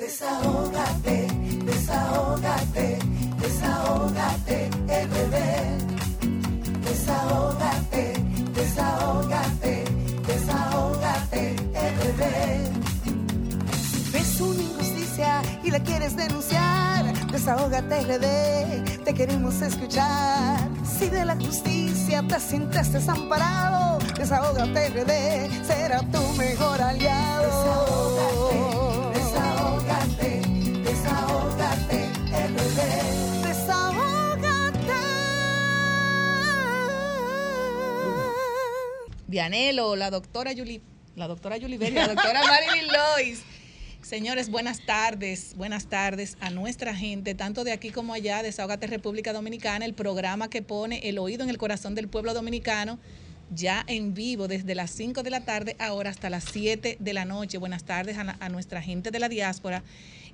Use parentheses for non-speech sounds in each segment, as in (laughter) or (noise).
Desahógate, desahógate, desahógate, RD. Desahógate, desahógate, desahógate, RD. Ves una injusticia y la quieres denunciar. Desahógate RD, te queremos escuchar. Si de la justicia te sientes desamparado, desahógate RD, será tu mejor aliado. RD. Dianelo, la doctora Yuli, la doctora Yuli Berry, la doctora Marilyn Lois. Señores, buenas tardes, buenas tardes a nuestra gente, tanto de aquí como allá, de Desahogate República Dominicana, el programa que pone el oído en el corazón del pueblo dominicano, ya en vivo desde las 5 de la tarde, ahora hasta las 7 de la noche. Buenas tardes a nuestra gente de la diáspora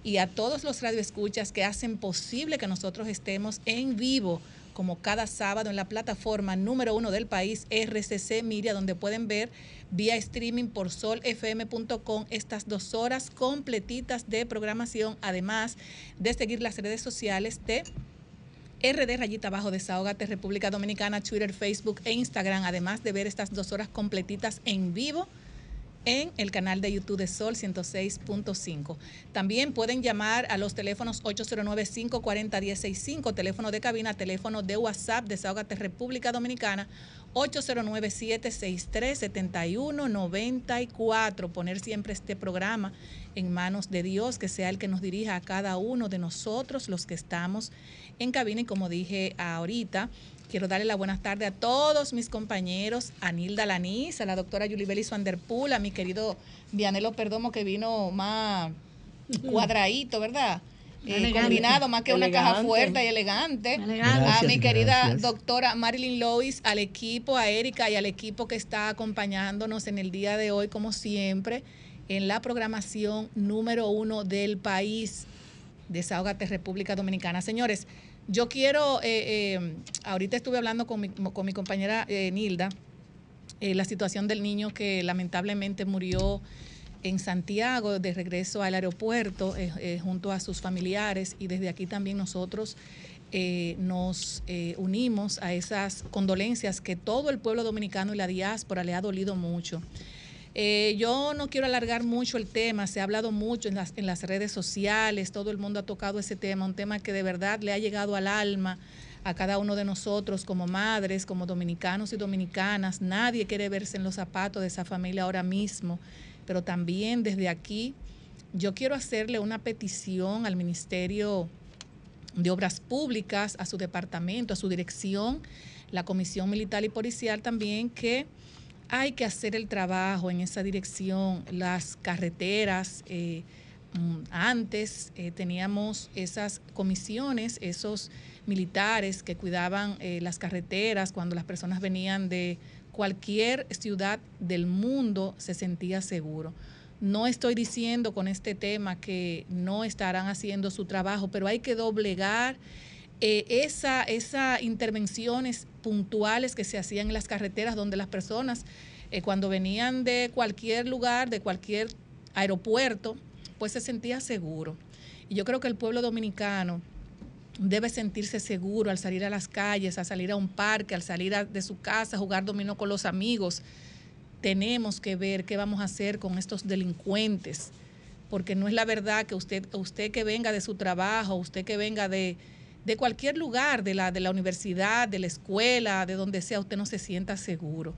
y a todos los radioescuchas que hacen posible que nosotros estemos en vivo como cada sábado en la plataforma número uno del país, RCC Media, donde pueden ver vía streaming por solfm.com estas dos horas completitas de programación, además de seguir las redes sociales de RD Rayita Abajo, Desahogate República Dominicana, Twitter, Facebook e Instagram, además de ver estas dos horas completitas en vivo en el canal de YouTube de Sol 106.5. También pueden llamar a los teléfonos 809-540-1065, teléfono de cabina, teléfono de WhatsApp, Desahogate República Dominicana, 809-763-7194. Poner siempre este programa en manos de Dios, que sea el que nos dirija a cada uno de nosotros, los que estamos en cabina. Y como dije ahorita, quiero darle la buenas tardes a todos mis compañeros, a Nilda Lanís, a la doctora Yulibelis Van der Poel, a mi querido Vianelo Perdomo, que vino más cuadradito, ¿verdad? Eh, Elegante. combinado más que una caja fuerte y elegante. Elegante. a mi querida gracias. doctora Marilyn Lois, al equipo, a Erika y al equipo que está acompañándonos en el día de hoy, como siempre, en la programación número uno del país. Desahógate República Dominicana. Señores, yo quiero, eh, eh, ahorita estuve hablando con mi, con mi compañera eh, Nilda, eh, la situación del niño que lamentablemente murió en Santiago de regreso al aeropuerto eh, junto a sus familiares y desde aquí también nosotros nos unimos a esas condolencias que todo el pueblo dominicano y la diáspora le ha dolido mucho. Eh, yo no quiero alargar mucho el tema, se ha hablado mucho en las, en las redes sociales, todo el mundo ha tocado ese tema, un tema que de verdad le ha llegado al alma a cada uno de nosotros como madres, como dominicanos y dominicanas. Nadie quiere verse en los zapatos de esa familia ahora mismo, pero también desde aquí yo quiero hacerle una petición al Ministerio de Obras Públicas, a su departamento, a su dirección, la Comisión Militar y Policial también, que hay que hacer el trabajo en esa dirección. Las carreteras, eh, mm, antes eh, teníamos esas comisiones, esos militares que cuidaban eh, las carreteras cuando las personas venían de cualquier ciudad del mundo, se sentía seguro. No estoy diciendo con este tema que no estarán haciendo su trabajo, pero hay que doblegar eh, esa, esas intervenciones puntuales que se hacían en las carreteras donde las personas eh, cuando venían de cualquier lugar, de cualquier aeropuerto, pues se sentía seguro. Y yo creo que el pueblo dominicano debe sentirse seguro al salir a las calles, al salir a un parque, al salir de su casa, jugar dominó con los amigos. Tenemos que ver qué vamos a hacer con estos delincuentes, porque no es la verdad que usted, usted que venga de su trabajo, usted que venga de, de cualquier lugar, de la, de la universidad, de la escuela, de donde sea, usted no se sienta seguro.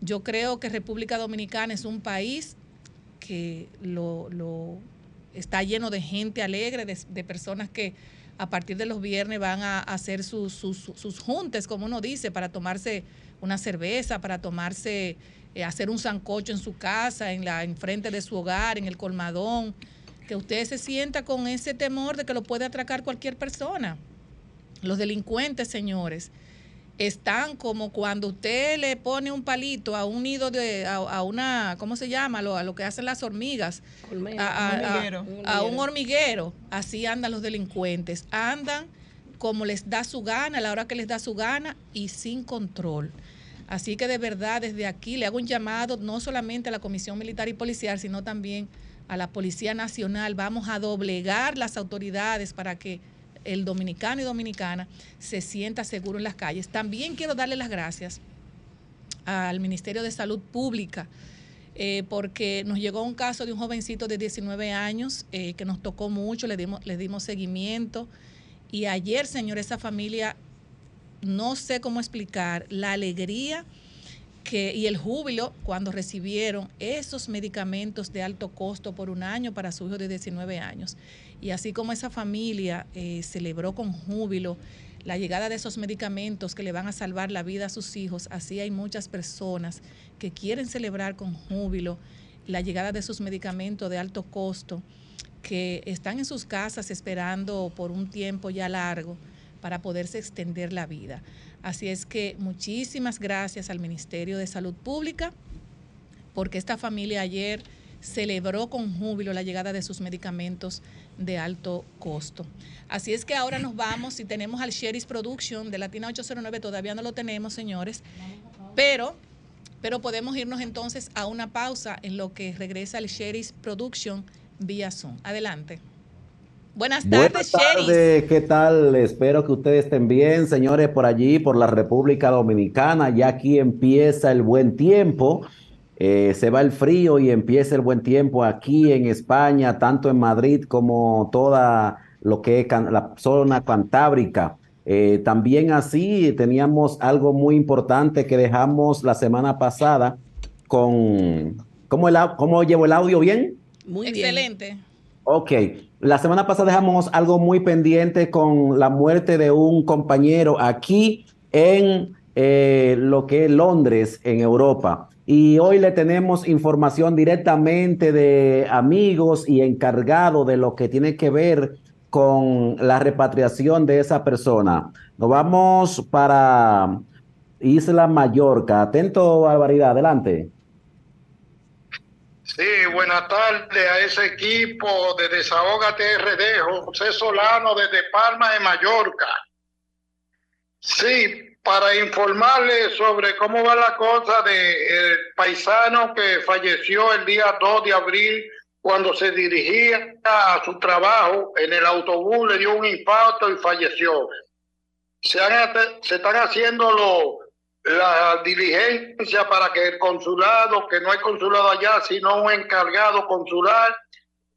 Yo creo que República Dominicana es un país que lo, lo- está lleno de gente alegre, de, personas que a partir de los viernes van a hacer sus, sus, sus juntes, como uno dice, para tomarse una cerveza, para tomarse, eh, hacer un sancocho en su casa, en la enfrente de su hogar, en el colmadón, que usted se sienta con ese temor de que lo puede atracar cualquier persona. Los delincuentes, señores, están como cuando usted le pone un palito a un nido de, a, a una, ¿cómo se llama? Lo- a lo que hacen las hormigas. A, a- Un a- hormiguero. a un hormiguero. Así andan los delincuentes. Andan como les da su gana, a la hora que les da su gana y sin control. Así que de verdad desde aquí le hago un llamado no solamente a la Comisión Militar y Policial, sino también a la Policía Nacional, vamos a doblegar las autoridades para que el dominicano y dominicana se sienta seguro en las calles. También quiero darle las gracias al Ministerio de Salud Pública, eh, porque nos llegó un caso de un jovencito de 19 años eh, que nos tocó mucho, le dimos, le dimos seguimiento. Y ayer, señor, esa familia, no sé cómo explicar la alegría que, y el júbilo cuando recibieron esos medicamentos de alto costo por un año para su hijo de 19 años. Y así como esa familia eh, celebró con júbilo la llegada de esos medicamentos que le van a salvar la vida a sus hijos, así hay muchas personas que quieren celebrar con júbilo la llegada de esos medicamentos de alto costo, que están en sus casas esperando por un tiempo ya largo para poderse extender la vida. Así es que muchísimas gracias al Ministerio de Salud Pública, porque esta familia ayer celebró con júbilo la llegada de sus medicamentos de alto costo. Así es que ahora nos vamos y tenemos al Sherry's Production de Latina 809, todavía no lo tenemos, señores, pero, pero podemos irnos entonces a una pausa en lo que regresa el Sherry's Production vía Zoom. Adelante. Buenas tardes, Buenas tardes, ¿qué tal? Espero que ustedes estén bien, señores, por allí, por la República Dominicana. Ya aquí empieza el buen tiempo. Eh, se va el frío y empieza el buen tiempo aquí en España, tanto en Madrid como toda lo que es la zona cantábrica. Eh, también así teníamos algo muy importante que dejamos la semana pasada con... ¿Cómo, el, cómo llevo el audio bien? Muy Excelente. Ok, la semana pasada dejamos algo muy pendiente con la muerte de un compañero aquí en eh, lo que es Londres, en Europa. Y hoy le tenemos información directamente de amigos y encargado de lo que tiene que ver con la repatriación de esa persona. Nos vamos para Isla Mallorca. Atento, Alvaridad, adelante. Sí, buenas tardes a ese equipo de Desahógate RD, José Solano desde Palma de Mallorca. Sí, para informarles sobre cómo va la cosa del paisano que falleció el día 2 de abril cuando se dirigía a su trabajo en el autobús, le dio un impacto y falleció. Se, se están haciendo la diligencia para que el consulado, que no hay consulado allá, sino un encargado consular,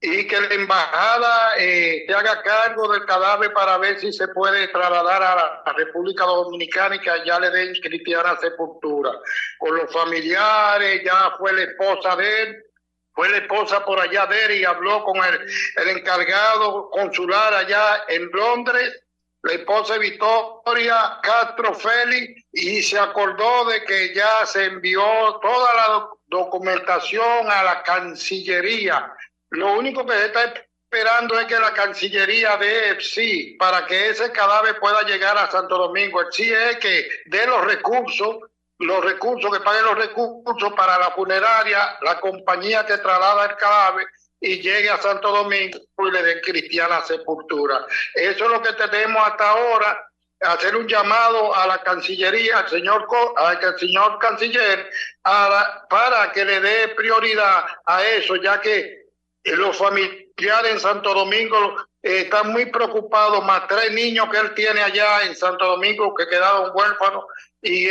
y que la embajada eh, se haga cargo del cadáver para ver si se puede trasladar a la República Dominicana y que allá le den cristiana sepultura. Con los familiares, ya fue la esposa de él, fue la esposa por allá de él y habló con el, el encargado consular allá en Londres, la esposa Victoria Castro Félix, y se acordó de que ya se envió toda la documentación a la Cancillería lo único que se está esperando es que la Cancillería dé sí para que ese cadáver pueda llegar a Santo Domingo. El sí es que dé los recursos, los recursos, que pague los recursos para la funeraria, la compañía que traslada el cadáver y llegue a Santo Domingo y le den cristiana sepultura. Eso es lo que tenemos hasta ahora hacer un llamado a la Cancillería, al señor, al señor canciller, para que le dé prioridad a eso, ya que los familiares en Santo Domingo eh, están muy preocupados, más tres niños que él tiene allá en Santo Domingo que quedaron huérfanos y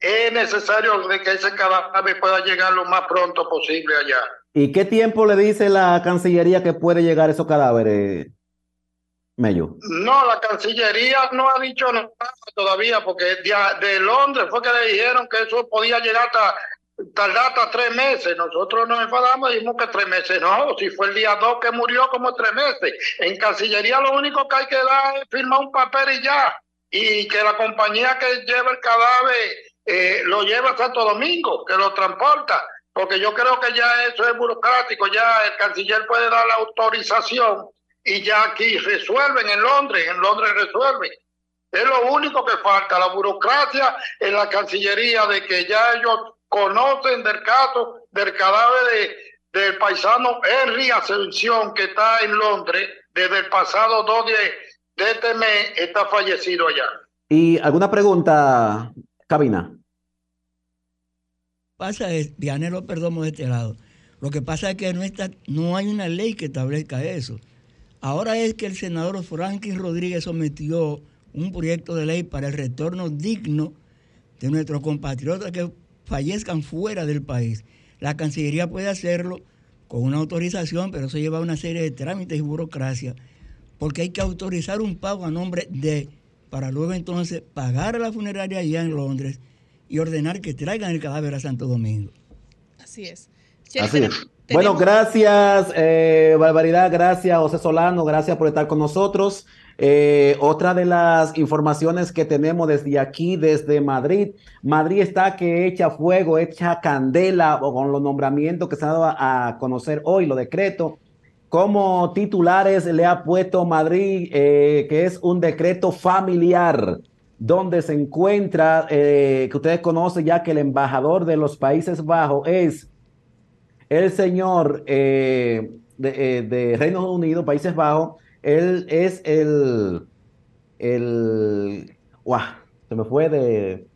es necesario de que ese cadáver pueda llegar lo más pronto posible allá. ¿Y qué tiempo le dice la Cancillería que puede llegar esos cadáveres, Mello? No, la Cancillería no ha dicho nada todavía porque de, de Londres fue que le dijeron que eso podía llegar hasta tardar hasta tres meses. Nosotros nos enfadamos y dijimos que tres meses. No, si fue el día dos que murió, como tres meses. En Cancillería lo único que hay que dar es firmar un papel y ya. Y que la compañía que lleva el cadáver eh, lo lleva a Santo Domingo, que lo transporta. Porque yo creo que ya eso es burocrático. Ya el canciller puede dar la autorización y ya aquí resuelven en Londres. En Londres resuelven. Es lo único que falta, la burocracia en la Cancillería de que ya ellos conocen del caso del cadáver de, del paisano Henry Ascensión que está en Londres desde el pasado 2 de, de este mes, está fallecido allá. ¿Y alguna pregunta, Cabina? Pasa es, Dianelo Perdomo de este lado. Lo que pasa es que no, está, no hay una ley que establezca eso. Ahora es que el senador Franklin Rodríguez sometió un proyecto de ley para el retorno digno de nuestros compatriotas que fallezcan fuera del país. La Cancillería puede hacerlo con una autorización, pero eso lleva una serie de trámites y burocracia, porque hay que autorizar un pago a nombre de, para luego entonces pagar a la funeraria allá en Londres y ordenar que traigan el cadáver a Santo Domingo. Así es. Así es. Bueno, gracias, eh, Barbaridad, gracias, José Solano, gracias por estar con nosotros. Eh, otra de las informaciones que tenemos desde aquí, desde Madrid, Madrid está que echa fuego, echa candela con los nombramientos que se han dado a, conocer hoy, los decretos. Como titulares le ha puesto Madrid, eh, que es un decreto familiar, donde se encuentra, eh, que ustedes conocen ya que el embajador de los Países Bajos es el señor de Reino Unido, Países Bajos, él es el, el, ¡guau! Se me fue de...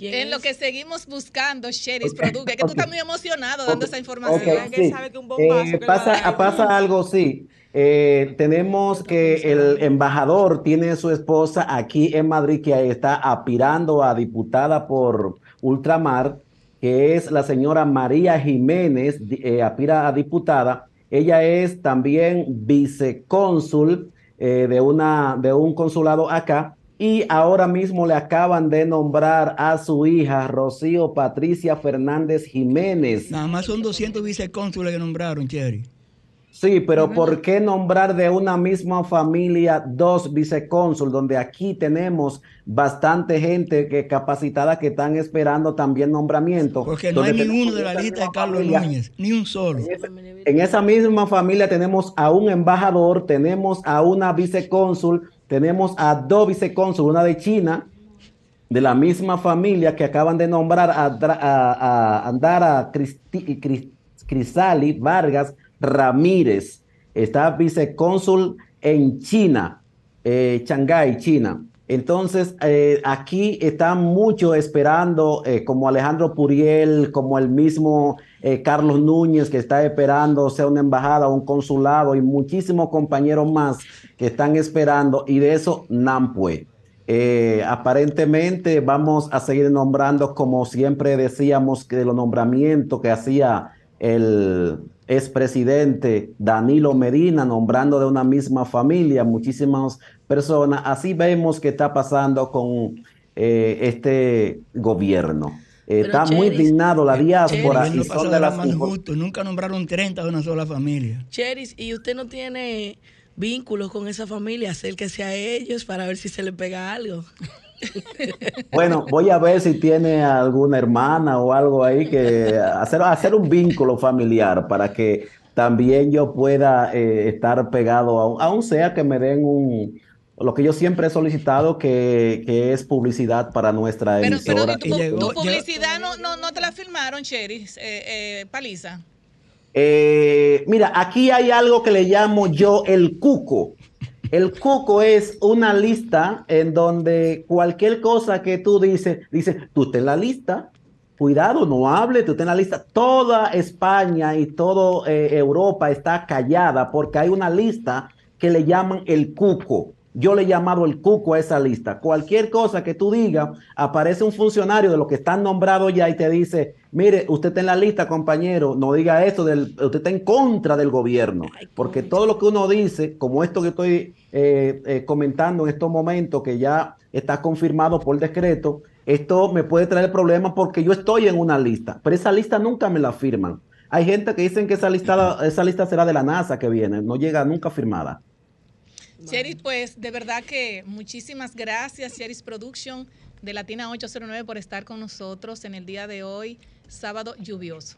En lo que seguimos buscando, Sheris okay, Produce, que tú estás muy emocionado dando esa información. Okay, sabe que un bombazo eh, pasa, pasa algo, sí. Eh, tenemos que el embajador tiene su esposa aquí en Madrid que está aspirando a diputada por Ultramar que es la señora María Jiménez, eh, a diputada. Ella es también vicecónsul eh, de, una, de un consulado acá y ahora mismo le acaban de nombrar a su hija Rocío Patricia Fernández Jiménez. Nada más son 200 vicecónsules que nombraron, Cherry. Sí, pero ¿por qué nombrar de una misma familia dos vicecónsul, donde aquí tenemos bastante gente que capacitada que están esperando también nombramiento? Porque no hay ninguno de la lista de Carlos Núñez, ni un solo. En esa, misma familia tenemos a un embajador, tenemos a una vicecónsul, tenemos a dos vicecónsul, una de China, de la misma familia que acaban de nombrar a, a, a Andara Crisali Vargas Ramírez, está vicecónsul en China, eh, Shanghái, China. Entonces, eh, aquí están muchos esperando, eh, como Alejandro Puriel, como el mismo Carlos Núñez, que está esperando sea una embajada, un consulado, y muchísimos compañeros más que están esperando, y de eso Nampue. aparentemente vamos a seguir nombrando, como siempre decíamos, que de los nombramientos que hacía el expresidente Danilo Medina, nombrando de una misma familia muchísimas personas. Así vemos que está pasando con eh, este gobierno. está muy indignado la diáspora. y son de las Nunca nombraron 30 de una sola familia. Cheris, ¿y usted no tiene vínculos con esa familia? Acérquese a ellos para ver si se le pega algo. (laughs) Bueno, voy a ver si tiene alguna hermana o algo ahí que hacer, hacer un vínculo familiar para que también yo pueda eh, estar pegado, a, aún sea que me den un, lo que yo siempre he solicitado, que, que es publicidad para nuestra pero, emisora. Pero tu, publicidad no, no, no, te la firmaron, Cheris, eh, eh, Paliza. mira, aquí hay algo que le llamo yo el cuco. El cuco es una lista en donde cualquier cosa que tú dices, dices, tú estás en la lista, cuidado, no hable, tú estás en la lista. Toda España y toda eh, Europa está callada porque hay una lista que le llaman el cuco. Yo le he llamado el cuco a esa lista. Cualquier cosa que tú digas, aparece un funcionario de los que están nombrados ya y te dice, mire, usted está en la lista, compañero, no diga eso, del, usted está en contra del gobierno. Porque todo lo que uno dice, como esto que estoy eh, eh, comentando en estos momentos, que ya está confirmado por decreto, esto me puede traer problemas porque yo estoy en una lista, pero esa lista nunca me la firman. Hay gente que dicen que esa lista, esa lista será de la NASA que viene, no llega nunca firmada. Cheris, pues de verdad que muchísimas gracias, Cheris Production de Latina 809 por estar con nosotros en el día de hoy, sábado lluvioso.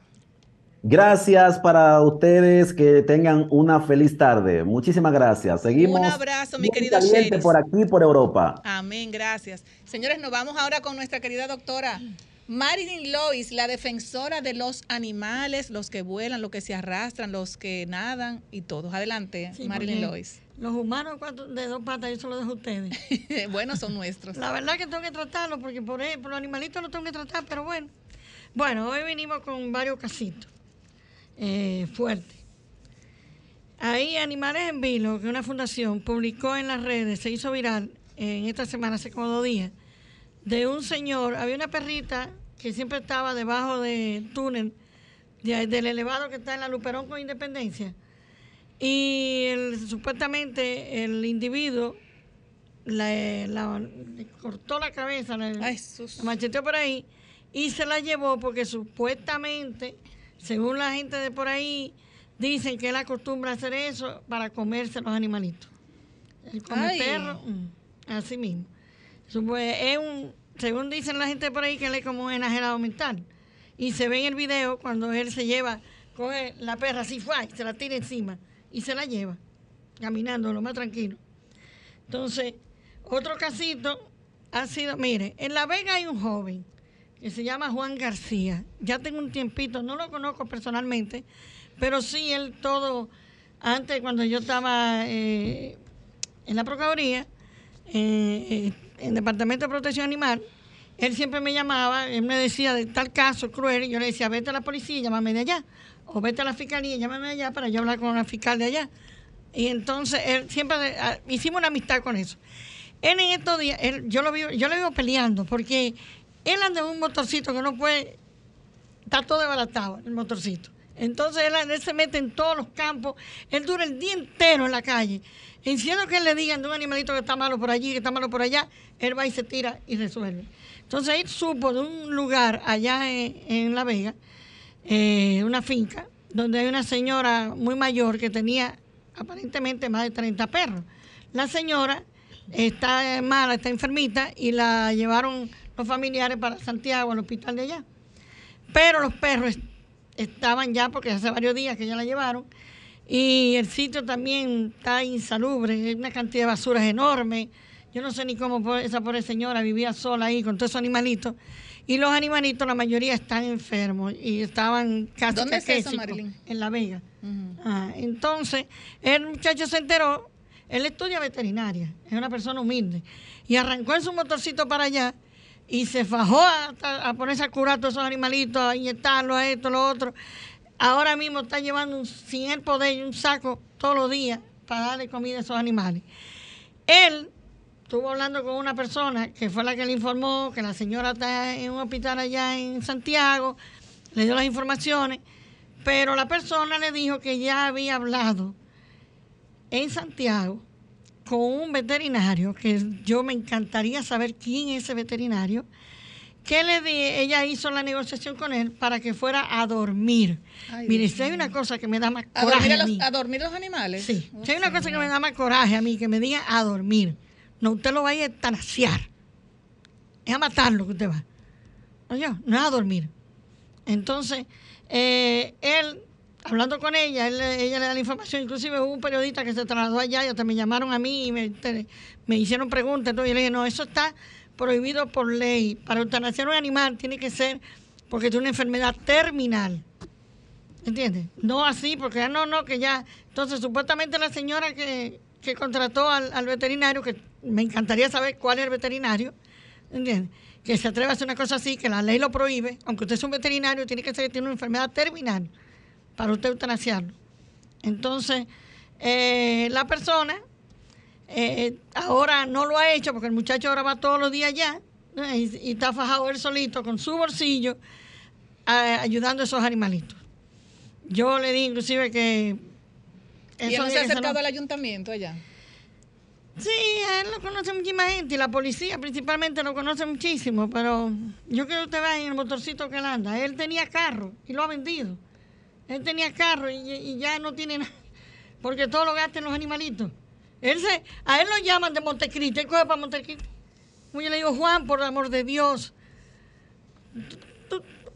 Gracias para ustedes, que tengan una feliz tarde. Muchísimas gracias. Seguimos. Un abrazo, mi querido Cheris. por aquí, por Europa. Amén, gracias. Señores, nos vamos ahora con nuestra querida doctora Marilyn Lois, la defensora de los animales, los que vuelan, los que se arrastran, los que nadan y todos. Adelante, Sí, Marilyn Lois. Los humanos cuatro- de dos patas, yo se lo dejo a ustedes. (laughs) bueno, son nuestros. La verdad que tengo que tratarlo porque por, por los animalitos los tengo que tratar, pero bueno. Bueno, hoy venimos con varios casitos eh, fuertes. Ahí Animales en Vilo, que una fundación, publicó en las redes, se hizo viral en esta semana, hace como dos días, de un señor, había una perrita que siempre estaba debajo del túnel, de del elevado que está en la Luperón con Independencia. Y el- supuestamente el individuo la- le cortó la cabeza, la, Ay, la macheteó por ahí y se la llevó porque supuestamente, según la gente de por ahí, dicen que él acostumbra a hacer eso para comerse los animalitos. Él come Ay. perro, mm, así mismo. Es un, según dicen la gente de por ahí, que él es como un enajenado mental. Y se ve en el video cuando él se lleva, coge la perra así, fue, se la tira encima y se la lleva, caminando lo más tranquilo. Entonces, otro casito ha sido, mire, en La Vega hay un joven que se llama Juan García. Ya tengo un tiempito, no lo conozco personalmente, pero sí él todo, antes cuando yo estaba eh, en la Procuraduría, eh, en Departamento de Protección Animal, él siempre me llamaba, él me decía de tal caso cruel, y yo le decía, vete a la policía y llámame de allá, o vete a la fiscalía llámame allá para yo hablar con la fiscal de allá. Y entonces él siempre ah, hicimos una amistad con eso. Él en estos días, él- yo lo vivo, yo lo vivo peleando, porque él anda en un motorcito que no puede, está todo desbaratado el motorcito. Entonces él, se mete en todos los campos, él dura el día entero en la calle. Enciendo que él le digan de un animalito que está malo por allí, que está malo por allá, él va y se tira y resuelve. Entonces él supo de un lugar allá en La Vega, eh, una finca, donde hay una señora muy mayor que tenía aparentemente más de 30 perros. La señora está mala, está enfermita y la llevaron los familiares para Santiago, al hospital de allá. Pero los perros est- estaban ya, porque hace varios días que ya la llevaron, y el sitio también está insalubre, hay una cantidad de basuras enorme. Yo no sé ni cómo esa pobre señora vivía sola ahí con todos esos animalitos. Y los animalitos, la mayoría están enfermos y estaban casi ¿Dónde es eso? En La Vega. Ah, entonces, el muchacho se enteró, él estudia veterinaria, es una persona humilde, y arrancó en su motorcito para allá y se fajó a, a ponerse a curar todos esos animalitos, a inyectarlos, a esto, lo otro. Ahora mismo está llevando un, sin el poder un saco todos los días para darle comida a esos animales. Él estuvo hablando con una persona que fue la que le informó que la señora está en un hospital allá en Santiago, le dio las informaciones, pero la persona le dijo que ya había hablado en Santiago con un veterinario, que yo me encantaría saber quién es ese veterinario, que le di, ella hizo la negociación con él para que fuera a dormir. Ay, Mire, Dios si hay una cosa que me da más ¿A coraje dormir, a a los, mí. a dormir los animales? Sí, Oh, si hay una cosa que me da más coraje a mí, que me diga a dormir. No, usted lo va a eutanasear. Es a matarlo que usted va. No, yo, no es a dormir. Entonces, eh, él, hablando con ella, ella le da la información. Inclusive hubo un periodista que se trasladó allá y hasta me llamaron a mí y me, hicieron preguntas. Entonces yo le dije, no, eso está prohibido por ley. Para eutanasiar un animal tiene que ser porque tiene una enfermedad terminal. ¿Entiendes? No así, porque ah, no, no, que ya. Entonces, supuestamente la señora que, que contrató al, veterinario, que me encantaría saber cuál es el veterinario, ¿entiendes? Que se atreve a hacer una cosa así, que la ley lo prohíbe, aunque usted es un veterinario, tiene que ser que tiene una enfermedad terminal para usted eutanasiarlo. Entonces, eh, la persona eh, ahora no lo ha hecho porque el muchacho ahora va todos los días allá y, está fajado él solito con su bolsillo ayudando a esos animalitos. Yo le di inclusive que... ¿Y él no se ha acercado al ayuntamiento allá? Sí, a él lo conoce muchísima gente y la policía principalmente lo conoce muchísimo, pero yo quiero que usted vea en el motorcito que él anda. Él tenía carro y lo ha vendido. Él tenía carro y, y ya no tiene nada, porque todo lo gasta en los animalitos. Él se, a él lo llaman de Montecristo, él coge para Montecristo. Yo le digo, Juan, por el amor de Dios,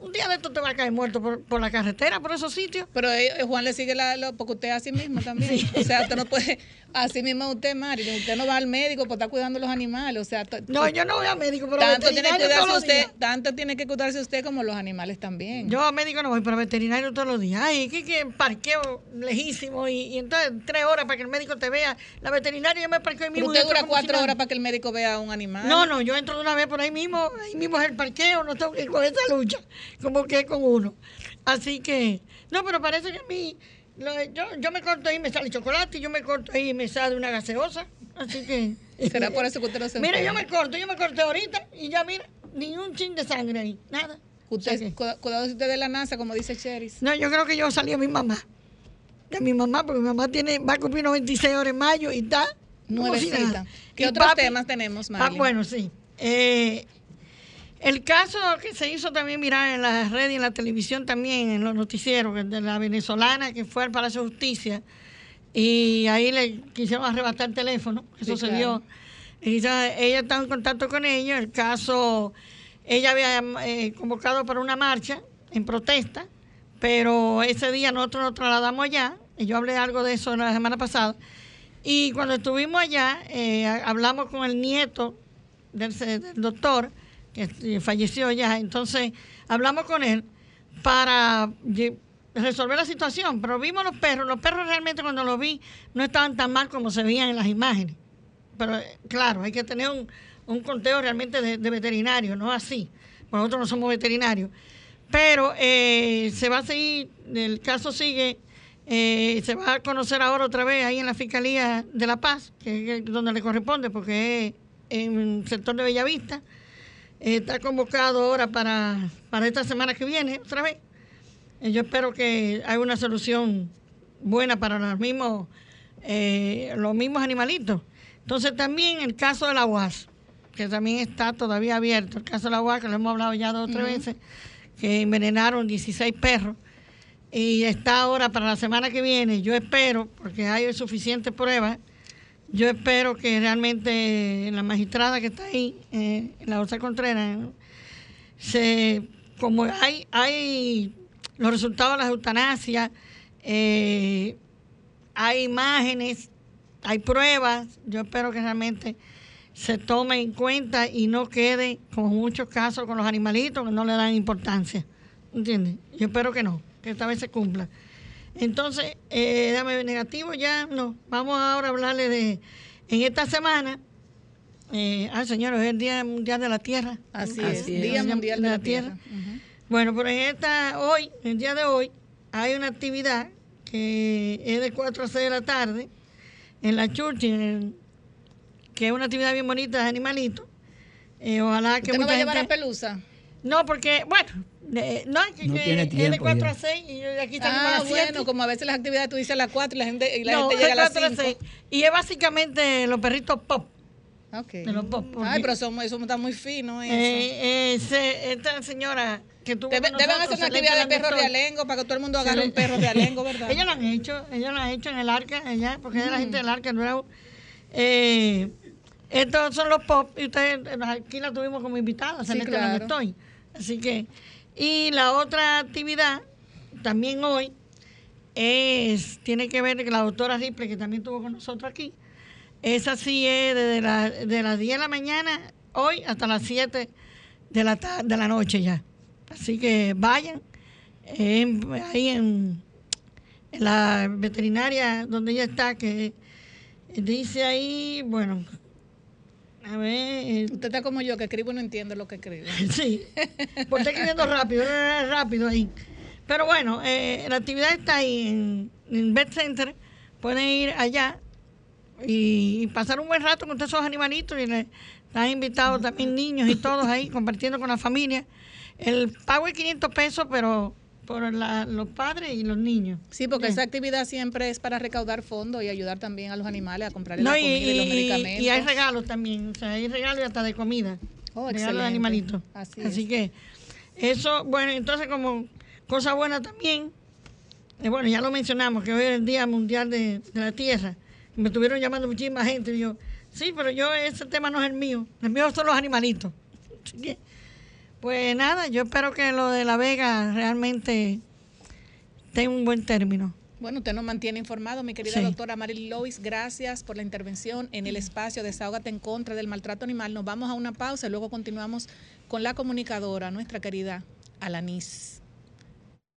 un día de esto te va a caer muerto por, por la carretera, por esos sitios. Pero eh, Juan le sigue la, lo, porque usted es así mismo también. O sea, usted no puede, así mismo usted, Mari, usted no va al médico por estar cuidando los animales. O sea, No, yo no voy a médico, pero tanto tiene, que cuidarse usted, tanto tiene que cuidarse usted como los animales también. Yo a médico no voy, pero veterinario todos los días. Ay, que, que parqueo lejísimo y, y entonces tres horas para que el médico te vea. La veterinaria yo me parqueo ahí mismo. usted dura si cuatro horas para que el médico vea a un animal. No, no, yo entro de una vez por ahí mismo, ahí mismo es el parqueo, no tengo que ir con esa lucha, como que con uno. Así que, no, pero parece que a mí, yo, yo me corto ahí y me sale chocolate, yo me corto ahí y me sale una gaseosa, así que... (laughs) ¿Será por eso que usted no se Mira, yo me corto, yo me corté ahorita y ya mira, ni un chin de sangre ahí, nada. Usted, O sea que- cu- cuidado si usted de la NASA, como dice Cheris. no, yo creo que yo salí a mi mamá, de mi mamá, porque mi mamá tiene, va a cumplir 96 horas en mayo y está... si Nuevecita. nada. ¿Qué Y otros papi- temas tenemos, Ah, Marilyn? bueno, sí. Eh, el caso que se hizo también mirar en las redes y en la televisión también, en los noticieros, de la venezolana que fue al Palacio de Justicia y ahí le quisieron arrebatar el teléfono, eso Sí, se claro. dio. Ella estaba en contacto con ellos, el caso, ella había eh, convocado para una marcha en protesta, pero ese día nosotros nos trasladamos allá, y yo hablé algo de eso la semana pasada, y cuando estuvimos allá, eh, ha- hablamos con el nieto del doctor, eh, falleció ya, entonces hablamos con él para resolver la situación, pero vimos los perros, los perros realmente cuando los vi no estaban tan mal como se veían en las imágenes, pero eh, claro, hay que tener un, conteo realmente de, de veterinarios, no así, porque nosotros no somos veterinarios, pero eh, se va a seguir, el caso sigue, eh, se va a conocer ahora otra vez ahí en la Fiscalía de La Paz, que es donde le corresponde, porque es en el sector de Bellavista. Está convocado ahora para, para esta semana que viene, otra vez. Eh, yo espero que haya una solución buena para los mismos, eh, los mismos animalitos. Entonces también el caso de la UAS, que también está todavía abierto, el caso de la UAS, que lo hemos hablado ya dos o tres veces, que envenenaron 16 perros y está ahora para la semana que viene. Yo espero, porque hay suficientes pruebas, yo espero que realmente la magistrada que está ahí, eh, la Rosa Contreras, se, como hay, hay los resultados de la eutanasia, eh, hay imágenes, hay pruebas, yo espero que realmente se tome en cuenta y no quede como muchos casos con los animalitos que no le dan importancia. ¿Entiendes? Yo espero que no, que esta vez se cumpla. Entonces, eh, dame negativo ya, no. Vamos ahora a hablarle de, en esta semana, eh, ah, señores, es el Día Mundial de la Tierra. Así, Así es, es. Día Mundial de la Tierra. Ujú. Bueno, pero en esta, hoy, el día de hoy, hay una actividad que es de 4 a 6 de la tarde en la Churchill, que es una actividad bien bonita de animalitos. Eh, ojalá que ¿Usted no va a llevar a gente... Pelusa? No, porque, bueno, eh, no, es que, No que tiene es de tiempo 4 ya. a 6 y yo de aquí a Ah, las 7. bueno, como a veces las actividades tú dices a las 4 y la gente, y la no, gente llega a de las 4 a 5. 6. Y es básicamente los perritos pop. Ok. De los pop, porque- Ay, pero somos, eso está muy fino eso. Eh, eh, se- esta señora que tuvo Debe- con deben nosotros, hacer una actividad de perro realengo para que todo el mundo agarre un perro realengo, ¿verdad? (laughs) ellos lo han hecho, ellos lo han hecho en el arca, allá, porque es la gente del arca nuevo. Eh, estos son los pop, y ustedes aquí la tuvimos como invitada, Sí, Celeste claro. Landestoy. Así que, y la otra actividad, también hoy, es, tiene que ver con la doctora Ripley, que también estuvo con nosotros aquí. Esa sí es desde la, de las 10 de la mañana, hoy, hasta las 7 de la, de la noche ya. Así que vayan, ahí en la veterinaria donde ella está, que dice ahí, bueno, a ver, Usted está como yo, que escribo y no entiende lo que escribe. (laughs) Sí, pues está escribiendo rápido, rápido ahí. Pero bueno, eh, la actividad está ahí en, en Vet Center. Pueden ir allá y, y pasar un buen rato con todos esos animalitos. Y le, están invitados también niños y todos ahí compartiendo con la familia. El pago es 500 pesos, pero por la- los padres y los niños. Sí, porque Sí. esa actividad siempre es para recaudar fondos y ayudar también a los animales a comprarle No, la y, comida y, los medicamentos. y hay regalos también, o sea, hay regalos y hasta de comida. Oh, regalos de animalitos. Así Así, es. que eso, bueno, entonces como cosa buena también, eh, bueno, ya lo mencionamos, que hoy es el Día Mundial de, de la Tierra. Me estuvieron llamando muchísima gente y yo, sí, pero yo ese tema no es el mío, el mío son los animalitos. Así que, Pues nada, yo espero que lo de La Vega realmente tenga un buen término. Bueno, usted nos mantiene informado, mi querida Sí. doctora Marily Lois. Gracias por la intervención en el espacio Desahógate en contra del maltrato animal. Nos vamos a una pausa y luego continuamos con la comunicadora, nuestra querida Alanis.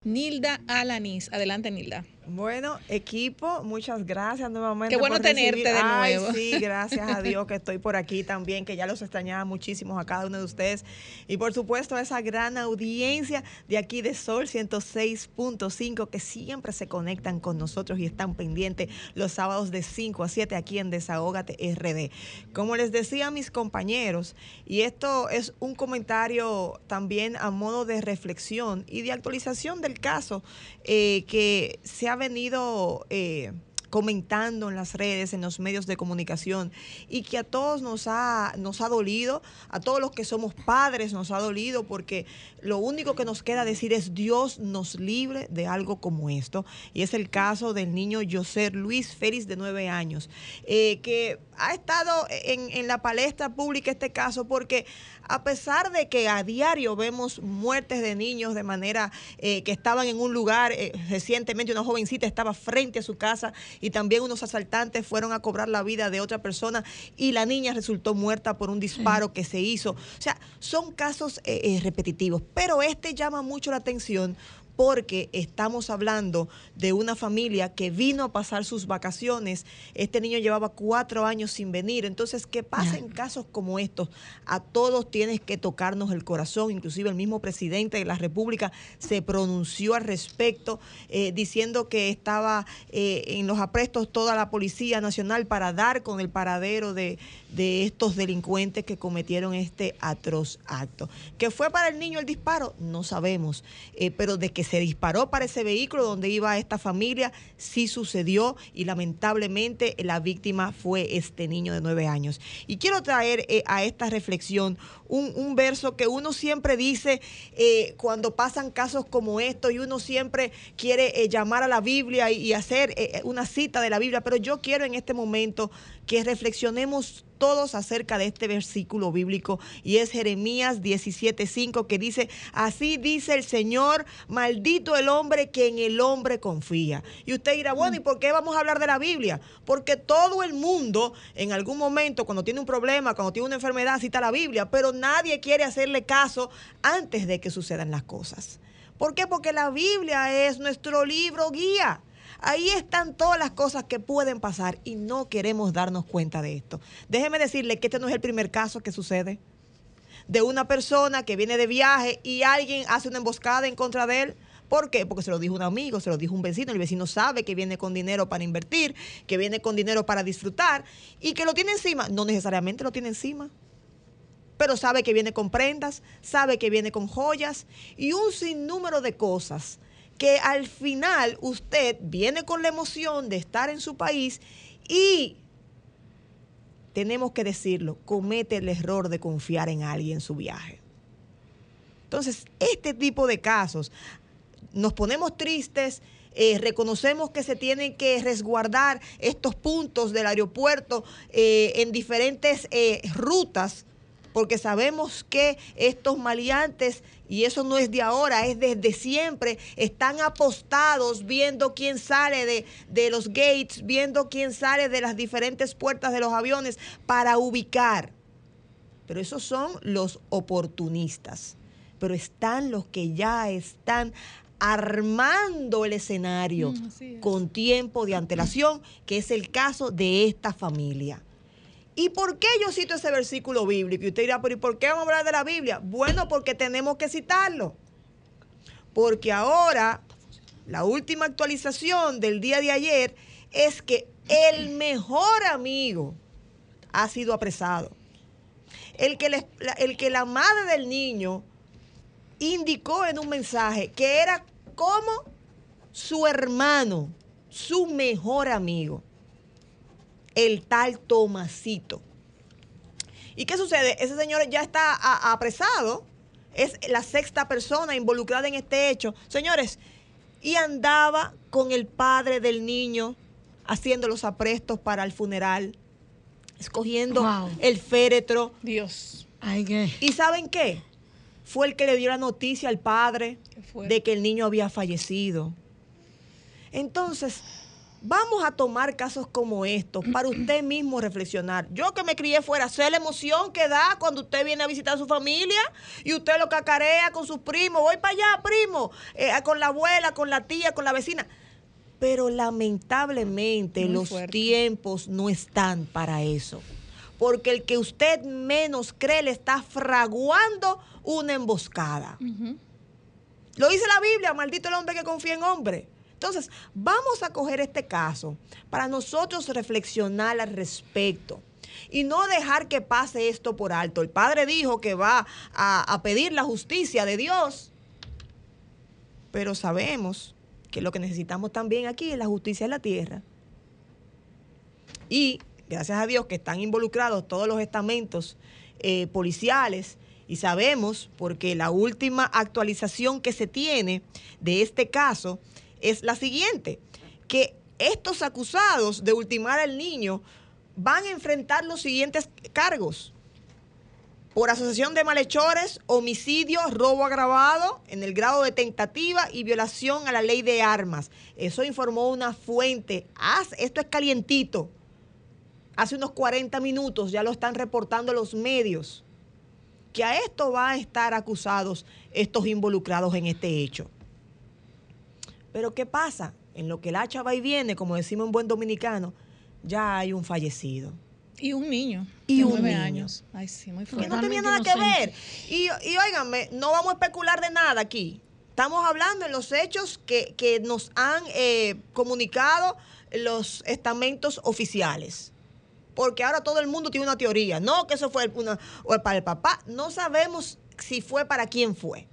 Nilda Alanis. Adelante, Nilda. Bueno, equipo, muchas gracias nuevamente. Qué bueno por tenerte de Ay, nuevo. sí, gracias a Dios que (laughs) estoy por aquí también, que ya los extrañaba muchísimo a cada uno de ustedes. Y por supuesto a esa gran audiencia de aquí de Sol 106.5 que siempre se conectan con nosotros y están pendientes los sábados de 5 a 7 aquí en Desahógate RD. Como les decía a mis compañeros, y esto es un comentario también a modo de reflexión y de actualización del caso eh, que se ha venido eh, comentando en las redes, en los medios de comunicación y que a todos nos ha, nos ha dolido, a todos los que somos padres nos ha dolido porque lo único que nos queda decir es Dios nos libre de algo como esto. Y es el caso del niño José Luis Félix de nueve años, eh, que ha estado en, en la palestra pública este caso porque a pesar de que a diario vemos muertes de niños de manera eh, que estaban en un lugar, eh, recientemente una jovencita estaba frente a su casa y también unos asaltantes fueron a cobrar la vida de otra persona y la niña resultó muerta por un disparo que se hizo. O sea, son casos eh, eh, repetitivos, pero este llama mucho la atención porque estamos hablando de una familia que vino a pasar sus vacaciones. Este niño llevaba cuatro años sin venir. Entonces, ¿qué pasa en casos como estos? A todos tienes que tocarnos el corazón. Inclusive el mismo presidente de la República se pronunció al respecto, eh, diciendo que estaba eh, en los aprestos toda la Policía Nacional para dar con el paradero de, de estos delincuentes que cometieron este atroz acto. ¿Qué fue para el niño el disparo? No sabemos, Eh, pero de que se disparó para ese vehículo donde iba esta familia, sí sucedió y lamentablemente la víctima fue este niño de nueve años. Y quiero traer eh, a esta reflexión un, un verso que uno siempre dice eh, cuando pasan casos como estos y uno siempre quiere eh, llamar a la Biblia y, hacer una cita de la Biblia, pero yo quiero en este momento que reflexionemos todos acerca de este versículo bíblico y es Jeremías 17:5 que dice, así dice el Señor, maldito el hombre que en el hombre confía. Y usted dirá, bueno, ¿y por qué vamos a hablar de la Biblia? Porque todo el mundo en algún momento cuando tiene un problema, cuando tiene una enfermedad, cita la Biblia, pero nadie quiere hacerle caso antes de que sucedan las cosas. ¿Por qué? Porque la Biblia es nuestro libro guía. Ahí están todas las cosas que pueden pasar y no queremos darnos cuenta de esto. Déjeme decirle que este no es el primer caso que sucede. De una persona que viene de viaje y alguien hace una emboscada en contra de él. ¿Por qué? Porque se lo dijo un amigo, se lo dijo un vecino. El vecino sabe que viene con dinero para invertir, que viene con dinero para disfrutar y que lo tiene encima. No necesariamente lo tiene encima pero sabe que viene con prendas, sabe que viene con joyas y un sinnúmero de cosas que al final usted viene con la emoción de estar en su país y tenemos que decirlo, comete el error de confiar en alguien en su viaje. Entonces, este tipo de casos, nos ponemos tristes, eh, reconocemos que se tienen que resguardar estos puntos del aeropuerto eh, en diferentes eh, rutas, porque sabemos que estos maleantes, y eso no es de ahora, es desde siempre, están apostados viendo quién sale de, de los gates, viendo quién sale de las diferentes puertas de los aviones para ubicar. Pero esos son los oportunistas. Pero están los que ya están armando el escenario Mm, es. con tiempo de antelación, que es el caso de esta familia. ¿Y por qué yo cito ese versículo bíblico? Y usted dirá, pero ¿y por qué vamos a hablar de la Biblia? Bueno, porque tenemos que citarlo. Porque ahora, la última actualización del día de ayer es que el mejor amigo ha sido apresado. El que, el que la madre del niño indicó en un mensaje que era como su hermano, su mejor amigo el tal Tomasito. ¿Y qué sucede? Ese señor ya está a- apresado, es la sexta persona involucrada en este hecho. Señores, y andaba con el padre del niño haciendo los aprestos para el funeral, escogiendo Wow. el féretro. Dios. Ay. ¿Y saben qué? fue el que le dio la noticia al padre de que el niño había fallecido. Entonces, vamos a tomar casos como estos para (clears throat) usted mismo reflexionar. Yo que me crié fuera, sé la emoción que da cuando usted viene a visitar a su familia y usted lo cacarea con sus primos. Voy para allá, primo, eh, con la abuela, con la tía, con la vecina. Pero lamentablemente Muy los fuerte. tiempos no están para eso. Porque el que usted menos cree le está fraguando una emboscada. Lo dice la Biblia, maldito el hombre que confía en hombre. Entonces, vamos a coger este caso para nosotros reflexionar al respecto y no dejar que pase esto por alto. El Padre dijo que va a, pedir la justicia de Dios, pero sabemos que lo que necesitamos también aquí es la justicia en la tierra. Y gracias a Dios que están involucrados todos los estamentos eh, policiales y sabemos, porque la última actualización que se tiene de este caso es la siguiente, que estos acusados de ultimar al niño van a enfrentar los siguientes cargos. Por asociación de malhechores, homicidio, robo agravado en el grado de tentativa y violación a la ley de armas. Eso informó una fuente. Haz- esto es calientito. Hace unos 40 minutos ya lo están reportando los medios. Que a esto van a estar acusados estos involucrados en este hecho. Pero ¿qué pasa? En lo que el hacha va y viene, como decimos en buen dominicano, ya hay un fallecido. Y un niño. Y de un nueve niño. años. Ay, sí, muy que fuerte. no tenía nada que ver. Y, y óiganme, no vamos a especular de nada aquí. Estamos hablando en los hechos que, que nos han eh, comunicado los estamentos oficiales. Porque ahora todo el mundo tiene una teoría. No, que eso fue una, o para el papá. No sabemos si fue para quién fue.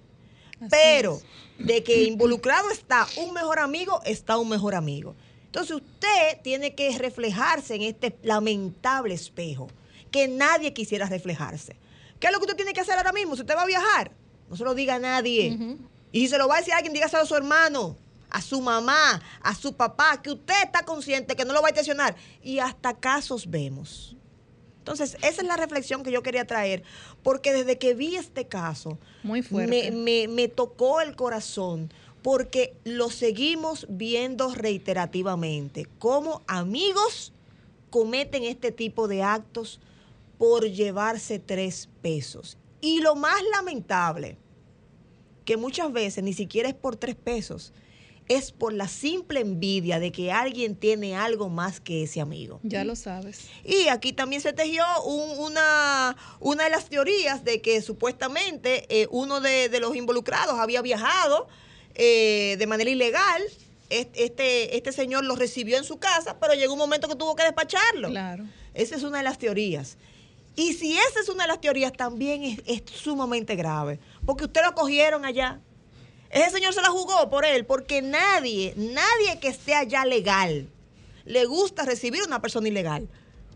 Así Pero es. de que involucrado está un mejor amigo, está un mejor amigo. Entonces usted tiene que reflejarse en este lamentable espejo, que nadie quisiera reflejarse. ¿Qué es lo que usted tiene que hacer ahora mismo? Si usted va a viajar, no se lo diga a nadie. Y si se lo va a decir a alguien, dígaselo a su hermano, a su mamá, a su papá, que usted está consciente que no lo va a intencionar. Y hasta casos vemos. Entonces, esa es la reflexión que yo quería traer, porque desde que vi este caso, Muy fuerte. me, me- me tocó el corazón, porque lo seguimos viendo reiterativamente, como amigos cometen este tipo de actos por llevarse tres pesos. Y lo más lamentable, que muchas veces ni siquiera es por tres pesos, es por la simple envidia de que alguien tiene algo más que ese amigo. Ya lo sabes. Y aquí también se tejió un- una, una de las teorías de que supuestamente eh, uno de, de los involucrados había viajado eh, de manera ilegal. Es- Este, este señor lo recibió en su casa, pero llegó un momento que tuvo que despacharlo. Claro. Esa es una de las teorías. Y si esa es una de las teorías, también es, es sumamente grave. Porque usted lo cogieron allá. Ese señor se la jugó por él, porque nadie, nadie que esté allá legal, le gusta recibir a una persona ilegal.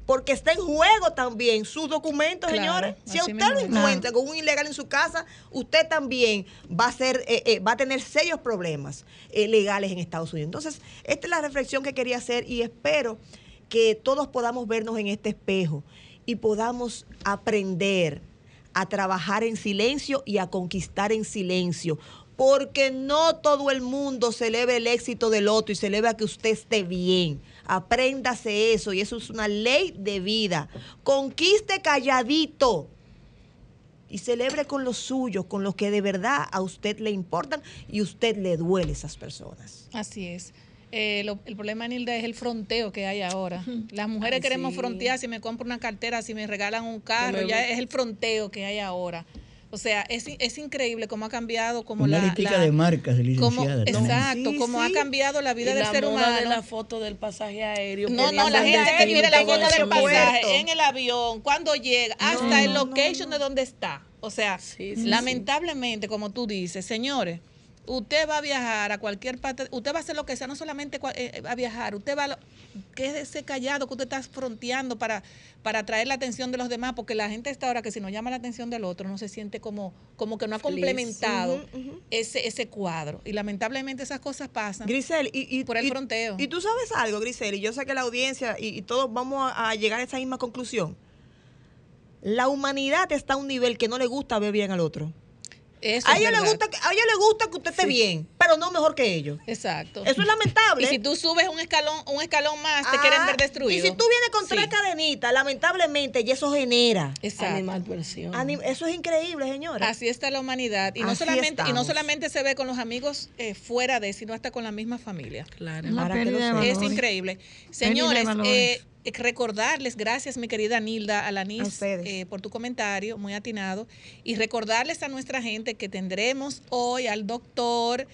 Porque está en juego también sus documentos, Claro, señores. Si a usted lo encuentra con un ilegal en su casa, usted también va a ser, eh, eh, va a tener serios problemas eh, legales en Estados Unidos. Entonces, esta es la reflexión que quería hacer y espero que todos podamos vernos en este espejo y podamos aprender a trabajar en silencio y a conquistar en silencio. Porque no todo el mundo celebra el éxito del otro y celebra que usted esté bien. Apréndase eso y eso es una ley de vida. Conquiste calladito y celebre con los suyos, con los que de verdad a usted le importan y usted le duele a esas personas. Así es. Eh, lo- el problema, Nilda, es el fronteo que hay ahora. Las mujeres Ay, queremos sí. frontear si me compro una cartera, si me regalan un carro, ya es el fronteo que hay ahora. O sea, es, es increíble cómo ha cambiado como Una la... la- de marcas, licenciada. ¿no? exacto, Sí, como sí. ha cambiado la vida Y del la ser moda humano. de la foto del pasaje aéreo. No, no, la gente quiere la foto del pasaje en el avión, cuando llega, hasta el location de donde está. O sea, Sí, sí, lamentablemente, como tú dices, señores, usted va a viajar a cualquier parte, usted va a hacer lo que sea, no solamente cua- eh, a viajar, usted va a... Quédese callado que usted está fronteando para, para atraer la atención de los demás, porque la gente está ahora que si no llama la atención del otro, no se siente como, como que no ha complementado ese, ese cuadro. Y lamentablemente esas cosas pasan. Grisel, y, y- Por el y- fronteo. Y tú sabes algo, Grisel, y yo sé que la audiencia y, y todos vamos a, a llegar a esa misma conclusión. La humanidad está a un nivel que no le gusta ver bien al otro. Eso a ellos les gusta que, a ellos les gusta que usted esté Sí. bien, pero no mejor que ellos. Exacto. Eso es lamentable. Y si tú subes un escalón, un escalón más, te quieren Ah, ver destruido. Y si tú vienes con Sí. tres cadenitas, lamentablemente, y eso genera. Exacto. Animadversión. Anim- Eso es increíble, señora. Así está la humanidad. Y no, solamente, y no estamos. solamente se ve con los amigos eh, fuera de, sino hasta con la misma familia. Claro. Para que lo. Es increíble. Señores, eh, recordarles, gracias mi querida Nilda Alanis, eh, por tu comentario, muy atinado, y recordarles a nuestra gente que tendremos hoy al doctor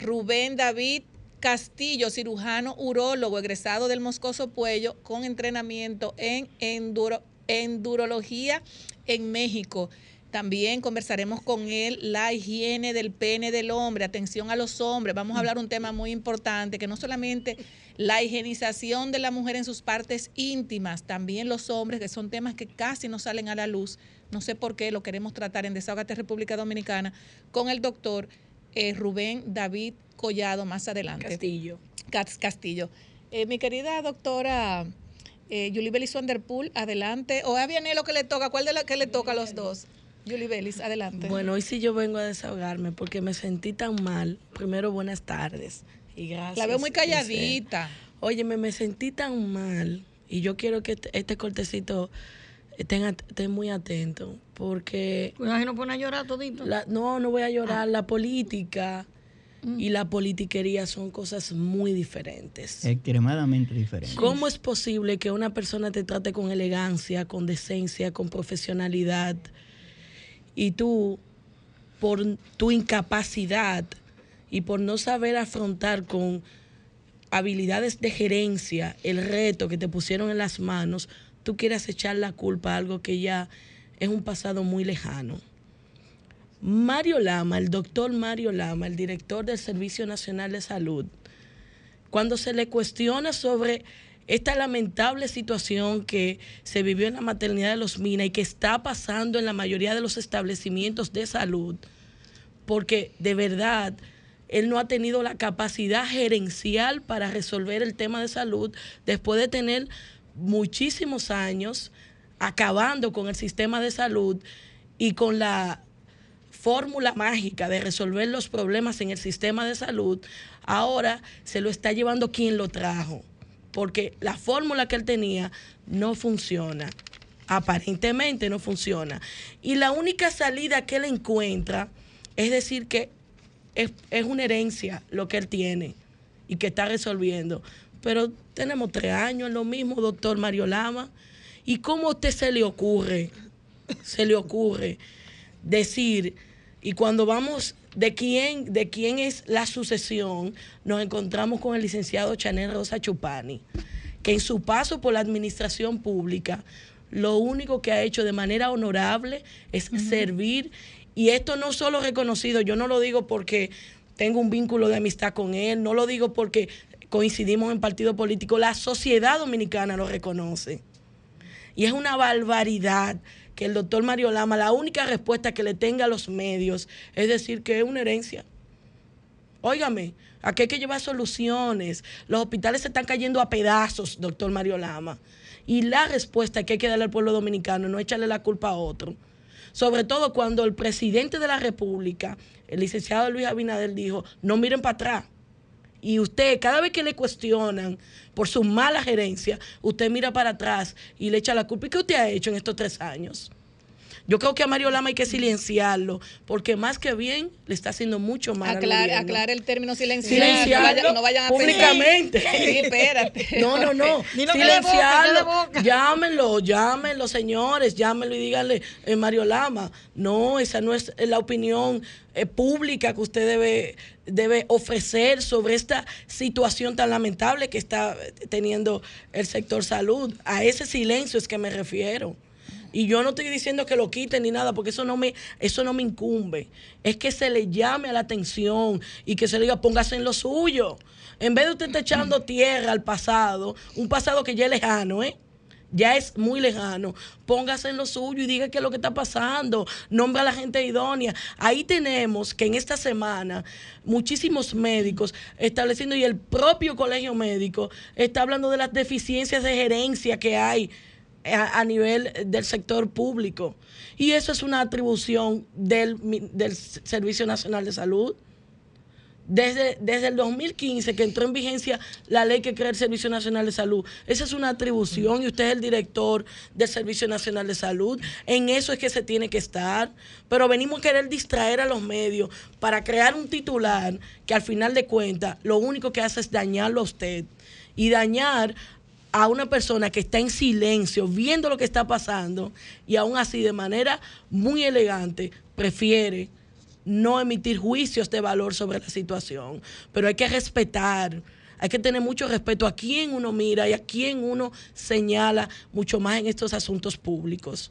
Rubén David Castillo, cirujano urólogo, egresado del Moscoso Puello, con entrenamiento en enduro, endurología en México. También conversaremos con él la higiene del pene del hombre, atención a los hombres. Vamos a hablar un tema muy importante, que no solamente la higienización de la mujer en sus partes íntimas, también los hombres, que son temas que casi no salen a la luz. No sé por qué lo queremos tratar en Desahogate República Dominicana con el doctor eh, Rubén David Collado más adelante. Castillo. Cas- Castillo. Eh, mi querida doctora eh, Julie Bellis Vanderpool, adelante. O a Vianelo que le toca, ¿cuál de la que le toca a los dos? Julie Bellis, adelante. Bueno, hoy sí yo vengo a desahogarme porque me sentí tan mal. Primero, buenas tardes. Y gracias. la veo muy calladita. Óyeme, me sentí tan mal y yo quiero que este, este cortecito estén, estén muy atentos porque Cuidado si no pone a llorar todito. la- no, no voy a llorar. La política y la politiquería son cosas muy diferentes. Extremadamente diferente. ¿Cómo es posible que una persona te trate con elegancia, con decencia, con profesionalidad y tú, por tu incapacidad y por no saber afrontar con habilidades de gerencia el reto que te pusieron en las manos, tú quieras echar la culpa a algo que ya es un pasado muy lejano? Mario Lama, el doctor Mario Lama, el director del Servicio Nacional de Salud, cuando se le cuestiona sobre esta lamentable situación que se vivió en la maternidad de los Minas y que está pasando en la mayoría de los establecimientos de salud, porque de verdad él no ha tenido la capacidad gerencial para resolver el tema de salud después de tener muchísimos años acabando con el sistema de salud y con la fórmula mágica de resolver los problemas en el sistema de salud, ahora se lo está llevando quien lo trajo, porque la fórmula que él tenía no funciona, aparentemente no funciona. Y la única salida que él encuentra es decir que es, es una herencia lo que él tiene y que está resolviendo. Pero tenemos tres años en lo mismo, doctor Mario Lama. ¿Y cómo a usted se le ocurre, se le ocurre decir, y cuando vamos de quién, de quién es la sucesión, nos encontramos con el licenciado Chanel Rosa Chupani, que en su paso por la administración pública, lo único que ha hecho de manera honorable es servir, y esto no solo reconocido, yo no lo digo porque tengo un vínculo de amistad con él, no lo digo porque coincidimos en partido político, la sociedad dominicana lo reconoce. Y es una barbaridad que el doctor Mario Lama, la única respuesta que le tenga a los medios es decir que es una herencia. Óigame, aquí hay que llevar soluciones. Los hospitales se están cayendo a pedazos, doctor Mario Lama. Y la respuesta que hay que darle al pueblo dominicano, no echarle la culpa a otro. Sobre todo cuando el presidente de la República, el licenciado Luis Abinader, dijo, no miren para atrás. Y usted, cada vez que le cuestionan por su mala gerencia, usted mira para atrás y le echa la culpa. ¿Y qué usted ha hecho en estos tres años? Yo creo que a Mario Lama hay que silenciarlo, porque más que bien le está haciendo mucho mal. gobierno. aclare el término silenciar. Silenciarlo no, vayan, no vayan a públicamente. Sí, espérate. (laughs) No, no, no. Boca, Silenciarlo. boca. Llámenlo, llámenlo, señores. Llámenlo y díganle, eh, Mario Lama. No, esa no es la opinión eh, pública que usted debe, debe ofrecer sobre esta situación tan lamentable que está eh, teniendo el sector salud. A ese silencio es que me refiero. Y yo no estoy diciendo que lo quiten ni nada, porque eso no me, eso no me incumbe. Es que se le llame a la atención y que se le diga, póngase en lo suyo. En vez de usted estar echando tierra al pasado, un pasado que ya es lejano, ¿eh? Ya es muy lejano. Póngase en lo suyo y diga qué es lo que está pasando. Nombra a la gente idónea. Ahí tenemos que en esta semana muchísimos médicos estableciendo y el propio colegio médico está hablando de las deficiencias de gerencia que hay a, nivel del sector público. Y eso es una atribución del, del Servicio Nacional de Salud. Desde, desde el 2015 que entró en vigencia la ley que crea el Servicio Nacional de Salud. Esa es una atribución y usted es el director del Servicio Nacional de Salud. En eso es que se tiene que estar. Pero venimos a querer distraer a los medios para crear un titular que al final de cuentas lo único que hace es dañarlo a usted y dañar a una persona que está en silencio, viendo lo que está pasando y aún así de manera muy elegante prefiere no emitir juicios de valor sobre la situación. Pero hay que respetar, hay que tener mucho respeto a quién uno mira y a quién uno señala, mucho más en estos asuntos públicos.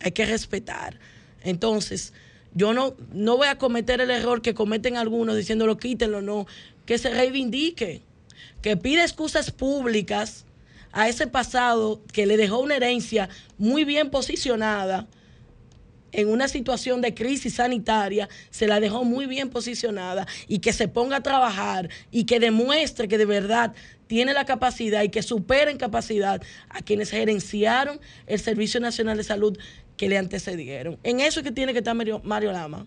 Hay que respetar. Entonces, yo no, no voy a cometer el error que cometen algunos diciéndolo quítenlo, no, que se reivindique, que pida excusas públicas a ese pasado que le dejó una herencia muy bien posicionada en una situación de crisis sanitaria, se la dejó muy bien posicionada y que se ponga a trabajar y que demuestre que de verdad tiene la capacidad y que supera en capacidad a quienes gerenciaron el Servicio Nacional de Salud que le antecedieron. En eso es que tiene que estar Mario, Mario Lama.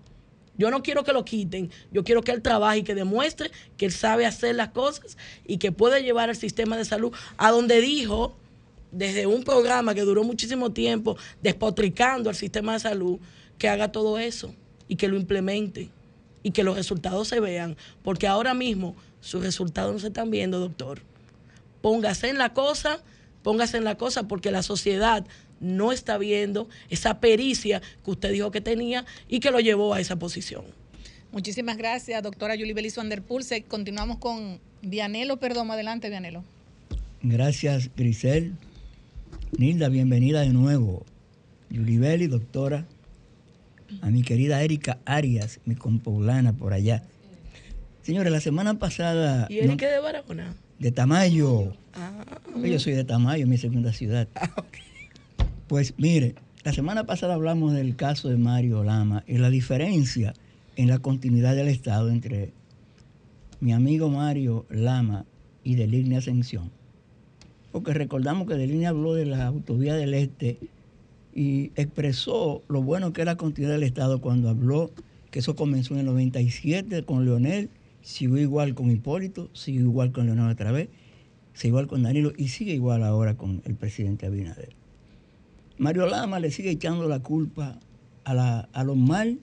Yo no quiero que lo quiten, yo quiero que él trabaje y que demuestre que él sabe hacer las cosas y que puede llevar el sistema de salud a donde dijo desde un programa que duró muchísimo tiempo despotricando al sistema de salud, que haga todo eso y que lo implemente y que los resultados se vean, porque ahora mismo sus resultados no se están viendo, doctor. Póngase en la cosa, póngase en la cosa porque la sociedad no está viendo esa pericia que usted dijo que tenía y que lo llevó a esa posición. Muchísimas gracias, doctora Julie Belis Van der Pulse. Continuamos con Vianelo Perdomo. Adelante, Vianelo. Gracias, Grisel. Nilda, bienvenida de nuevo. Yulibeli, doctora. A mi querida Erika Arias, mi compoblana por allá. Señores, la semana pasada. ¿Y no- Erika de Barahona? de Tamayo. Ah, Yo soy de Tamayo, mi segunda ciudad. Pues mire, la semana pasada hablamos del caso de Mario Lama y la diferencia en la continuidad del Estado entre mi amigo Mario Lama y de Línea Ascensión. Porque recordamos que de Línea habló de la autovía del Este y expresó lo bueno que era la continuidad del Estado cuando habló que eso comenzó en el 97 con Leonel, siguió igual con Hipólito, siguió igual con Leonel otra vez, sigue igual con Danilo y sigue igual ahora con el presidente Abinader. Mario Lama le sigue echando la culpa a, la, a lo mal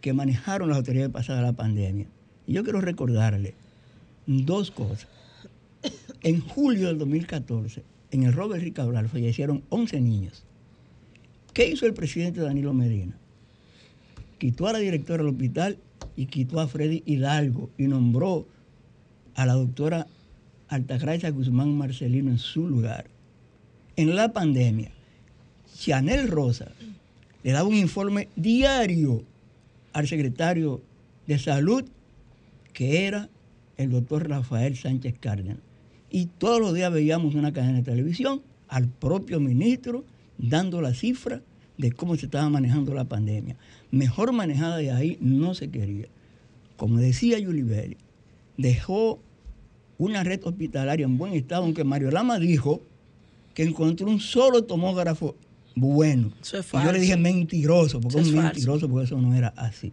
que manejaron las autoridades pasadas la pandemia. Y yo quiero recordarle dos cosas. En julio del 2014, en el Robert Ricabral fallecieron 11 niños. ¿Qué hizo el presidente Danilo Medina? Quitó a la directora del hospital y quitó a Freddy Hidalgo y nombró a la doctora Altagracia Guzmán Marcelino en su lugar. En la pandemia, Chanel Rosa le daba un informe diario al secretario de Salud, que era el doctor Rafael Sánchez Cárdenas. Y todos los días veíamos una cadena de televisión al propio ministro dando la cifra de cómo se estaba manejando la pandemia. Mejor manejada de ahí no se quería. Como decía Yulibeli, dejó una red hospitalaria en buen estado, aunque Mario Lama dijo que encontró un solo tomógrafo bueno. Eso es Y yo le dije mentiroso, porque Eso es falso. mentiroso, porque eso no era así.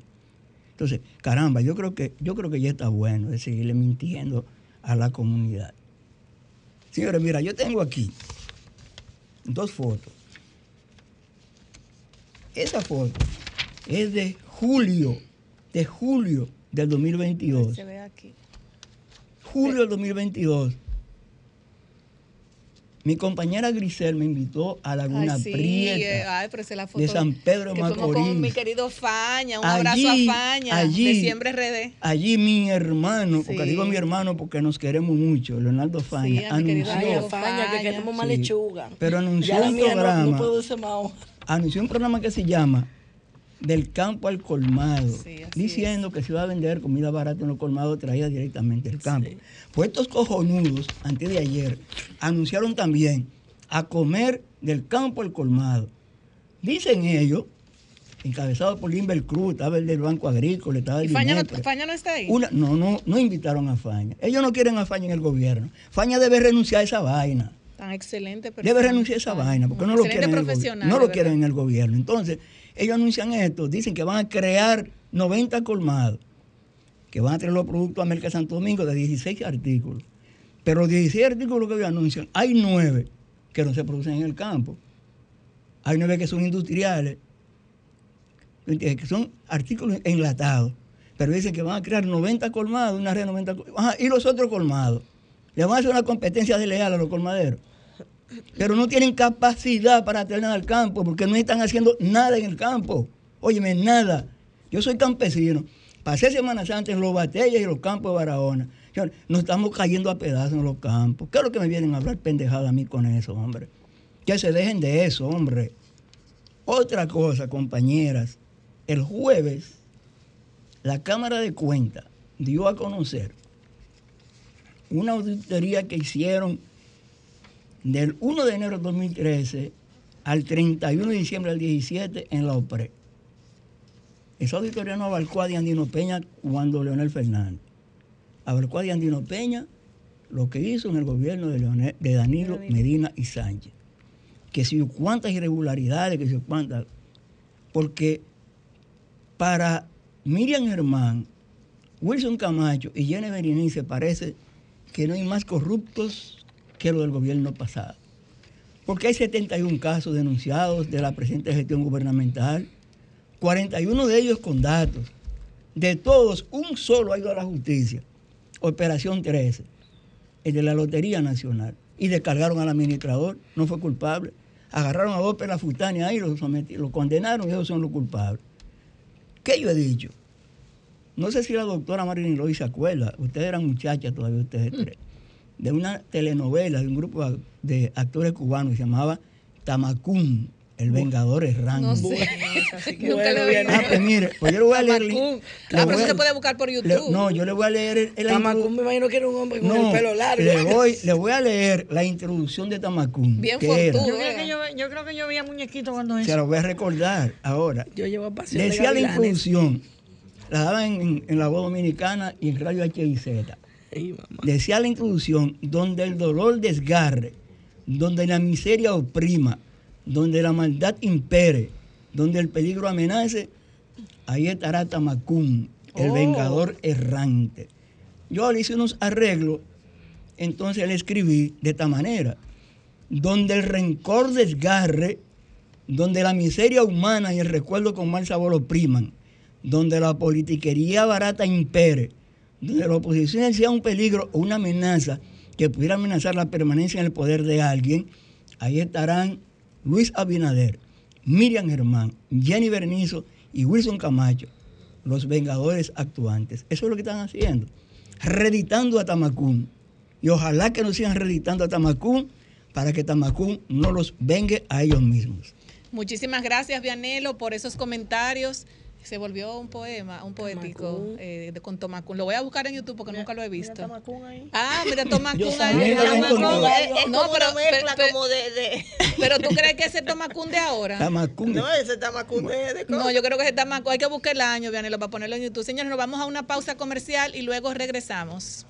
Entonces, caramba, yo creo que, yo creo que ya está bueno de seguirle mintiendo a la comunidad. Señores, mira, yo tengo aquí dos fotos. Esa foto es de julio, de julio del 2022. Se ve aquí. Julio del 2022. Mi compañera Grisel me invitó a Laguna Ay, sí, Prieta. eh, ay, pero esa es la foto de San Pedro de que fuimos Macorís. con mi querido Faña, un Allí, abrazo a Faña allí. de Siempre RD. Allí mi hermano, porque digo mi hermano porque nos queremos mucho, Leonardo Faña, Sí, anunció, amigo Faña, que queremos más lechuga. pero anunció un no- programa, no, puedo ser más hoja. anunció un programa que se llama Del campo al colmado, Sí, diciendo que se iba a vender comida barata en los colmados traída directamente del campo. Pues estos cojonudos, antes de ayer, anunciaron también a comer del campo al colmado. Dicen ellos, encabezados por Limber Cruz, estaba el del Banco Agrícola, estaba ¿Y el Faña no. Faña no está ahí? Una- no, no, no invitaron a Faña. Ellos no quieren a Faña en el gobierno. Faña debe renunciar a esa vaina. Tan excelente Debe persona. renunciar a esa vaina, porque no lo quieren en el, no lo quieren en el gobierno. Entonces, ellos anuncian esto, dicen que van a crear 90 colmados, que van a traer los productos a Merca Santo Domingo de 16 artículos. Pero los 16 artículos que ellos anuncian, hay 9 que no se producen en el campo. Hay 9 que son industriales, que son artículos enlatados. Pero dicen que van a crear 90 colmados, una red de 90 colmados. Ajá, y los otros colmados. Le van a hacer una competencia desleal a los colmaderos pero no tienen capacidad para tener al campo porque no están haciendo nada en el campo. Óyeme, nada. Yo soy campesino. Pasé Semana Santa en los Batallas y los campos de Barahona. Nos estamos cayendo a pedazos en los campos. ¿Qué es lo que me vienen a hablar pendejada a mí con eso, hombre? Que se dejen de eso, hombre. Otra cosa, compañeras. El jueves, la Cámara de Cuentas dio a conocer una auditoría que hicieron del 1 de enero de 2013 al 31 de diciembre del 17 en la OPRE. Esa auditoría no abarcó a Diandino Peña cuando Leonel Fernández. Abarcó a Diandino Peña lo que hizo en el gobierno de, Leonel- de Danilo Medina y Sánchez. Que si cuántas irregularidades, que si cuántas. Porque para Miriam Germán, Wilson Camacho y Jenny Berenice parece que no hay más corruptos que lo del gobierno pasado. Porque hay 71 casos denunciados de la presente gestión gubernamental, 41 de ellos con datos. De todos, un solo ha ido a la justicia. Operación 13, el de la Lotería Nacional. Y descargaron al administrador, no fue culpable. Agarraron a dos pelafutanes ahí, lo, sometí- lo condenaron y ellos son los culpables. ¿Qué yo he dicho? No sé si la doctora Marilyn Loy se acuerda, ustedes eran muchachas todavía, ustedes tres, de una telenovela de un grupo de actores cubanos que se llamaba Tamacún, el Vengador Errante. No sé. (laughs) Nunca lo vi. Ah, pues mire, pues yo le voy a leer. Ah, pero eso a- se puede buscar por le- YouTube. no, yo le voy a leer el, el Tamacún me imagino que era un hombre con no, el pelo largo. Le voy, le voy a leer la introducción de Tamacún. Bien que era- fortudo. Yo creo, que yo, yo creo que yo vi a muñequito cuando eso. Se lo voy a recordar ahora. Yo llevo pasión de Decía la introducción, la daban en, en la voz dominicana y en Radio HIZ. Ay, mamá. Decía la introducción, donde el dolor desgarre, donde la miseria oprima, donde la maldad impere, donde el peligro amenace, ahí estará Tamacún, el Oh. vengador errante. Yo le hice unos arreglos, entonces le escribí de esta manera, donde el rencor desgarre, donde la miseria humana y el recuerdo con mal sabor opriman, donde la politiquería barata impere, donde la oposición sea un peligro o una amenaza que pudiera amenazar la permanencia en el poder de alguien, ahí estarán Luis Abinader, Miriam Germán, Jenny Bernizo y Wilson Camacho, los vengadores actuantes. Eso es lo que están haciendo, reeditando a Tamacún. Y ojalá que no sigan reeditando a Tamacún para que Tamacún no los vengue a ellos mismos. Muchísimas gracias, Vianelo, por esos comentarios. Se volvió un poema, un poético eh, de, con Tomacún. Lo voy a buscar en YouTube porque nunca lo he visto. Ah, mira Tomacún Yo ahí. Tomacún. Es, es No, como pero- una mezcla pero- como de, de- (laughs) Pero tú crees que ese es Tomacún de ahora. Tamacún. No, ese tamacún de, de No, yo creo que ese Tomacún. Hay que buscar el año, Vianelo, para ponerlo en YouTube. Señores, nos vamos a una pausa comercial y luego regresamos.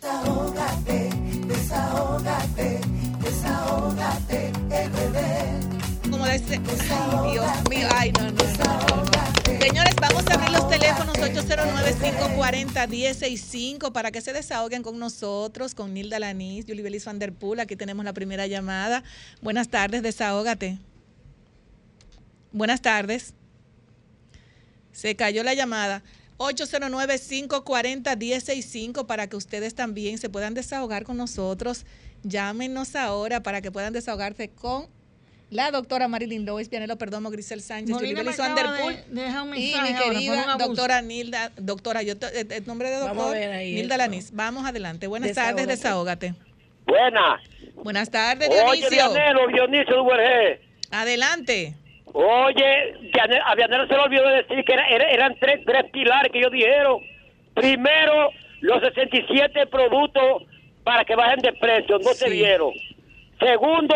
Desahógate, desahógate, desahógate, RD. Como dice, Dios mío, ay, no, no. Señores, vamos a abrir los teléfonos 809-540-165 para que se desahoguen con nosotros, con Nilda Lanís, Julie Belis Van Der Poel. Aquí tenemos la primera llamada. Buenas tardes, desahógate. Buenas tardes. Se cayó la llamada. 809-540-165 para que ustedes también se puedan desahogar con nosotros. Llámenos ahora para que puedan desahogarse con la doctora Marilyn Lois, Pianelo Perdomo, Grisel Sánchez, Julie Poel de- y mi querida doctora Nilda, doctora, yo te- el, el nombre de doctor, Nilda Lanís. Vamos adelante. Buenas tardes, desahógate. Buenas. Buenas tardes, Oye, Dionisio. Vianelo, Dionisio Duvergé. Adelante. Oye, a Vianelo se le olvidó decir que era- era- eran tres, tres pilares que ellos dijeron. Primero, los 67 productos para que bajen de precio, no se vieron. Segundo,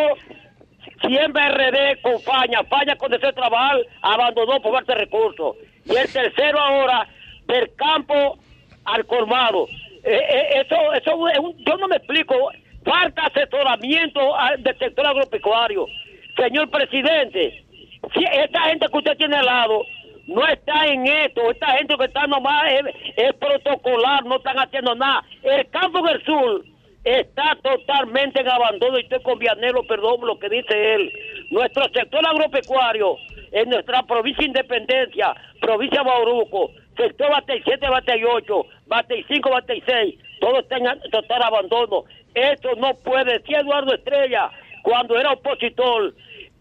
siempre RD con Faña. Faña cuando se trabajar abandonó por falta de recursos. Y el tercero ahora, del campo al colmado. Eh, eh, eso, eso yo no me explico. falta asesoramiento del sector agropecuario. Señor presidente, si esta gente que usted tiene al lado no está en esto, esta gente que está nomás es, es protocolar, no están haciendo nada. El campo del sur está totalmente en abandono y estoy con Vianelo, perdón lo que dice él. Nuestro sector agropecuario en nuestra provincia Independencia, provincia Bauruco, sector Batey 7, Batey 8, Batey 5, Batey 6, todo está en total abandono. Esto no puede, si Eduardo Estrella, cuando era opositor,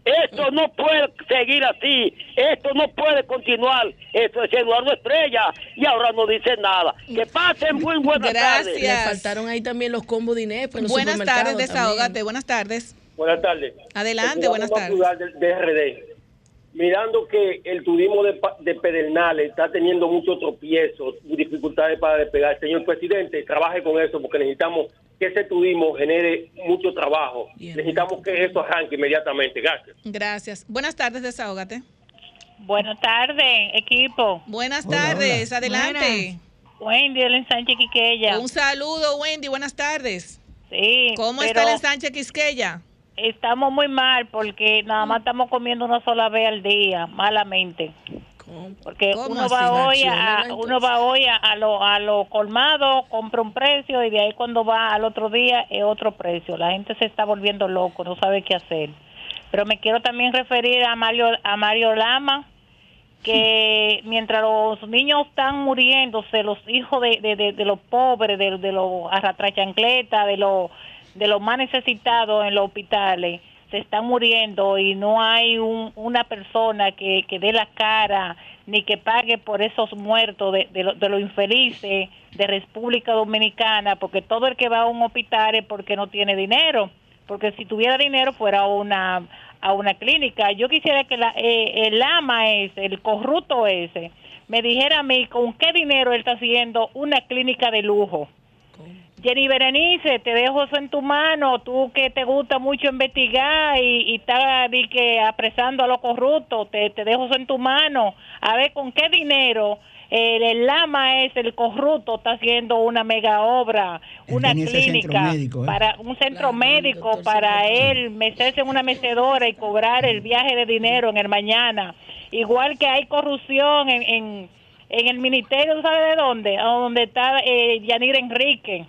esto no puede seguir así, esto no puede continuar. Esto es Eduardo Estrella y ahora no dice nada. Que pasen muy buenas tardes. Le faltaron ahí también los combos de los Buenas tardes, también. desahógate. Buenas tardes. Buenas tardes. Adelante, El buenas tardes. Popular De, de RD. Mirando que el turismo de, Pa- de Pedernales está teniendo muchos tropiezos y dificultades para despegar. Señor presidente, trabaje con eso porque necesitamos que ese turismo genere mucho trabajo. Necesitamos que eso arranque inmediatamente. Gracias. Gracias. Buenas tardes, desahógate. Buenas tardes, equipo. Buenas Hola, tardes, hola. adelante. Wendy, el ensanche Quiqueya. Un saludo, Wendy, buenas tardes. Sí. ¿Cómo está el ensanche Quisqueya? Estamos muy mal porque nada más estamos comiendo una sola vez al día, malamente. Porque ¿Cómo uno va hoy a, uno va hoy a, a lo, a lo colmado, compra un precio y de ahí cuando va al otro día es otro precio. La gente se está volviendo loco, no sabe qué hacer. Pero me quiero también referir a Mario, a Mario Lama, que (laughs) mientras los niños están muriéndose, los hijos de, de, de, de los pobres, de, de los arrastrachancletas, de los, de los más necesitados en los hospitales, se están muriendo y no hay un- una persona que, que dé la cara ni que pague por esos muertos de, de, lo- los infelices de República Dominicana, porque todo el que va a un hospital es porque no tiene dinero, porque si tuviera dinero fuera a una a una clínica. Yo quisiera que la, eh, el ama ese, el corrupto ese, me dijera a mí con qué dinero él está haciendo una clínica de lujo. Jenny Berenice, te dejo eso en tu mano, tú que te gusta mucho investigar y, y estás di que apresando a los corruptos, te, te dejo eso en tu mano. A ver con qué dinero el, el lama es el corrupto está haciendo una mega obra, una clínica médico, ¿eh? para un centro médico para él meterse en una mecedora y cobrar el viaje de dinero en el mañana. Igual que hay corrupción en, en, en el ministerio, ¿sabe de dónde? A donde está eh, Yanir Enrique.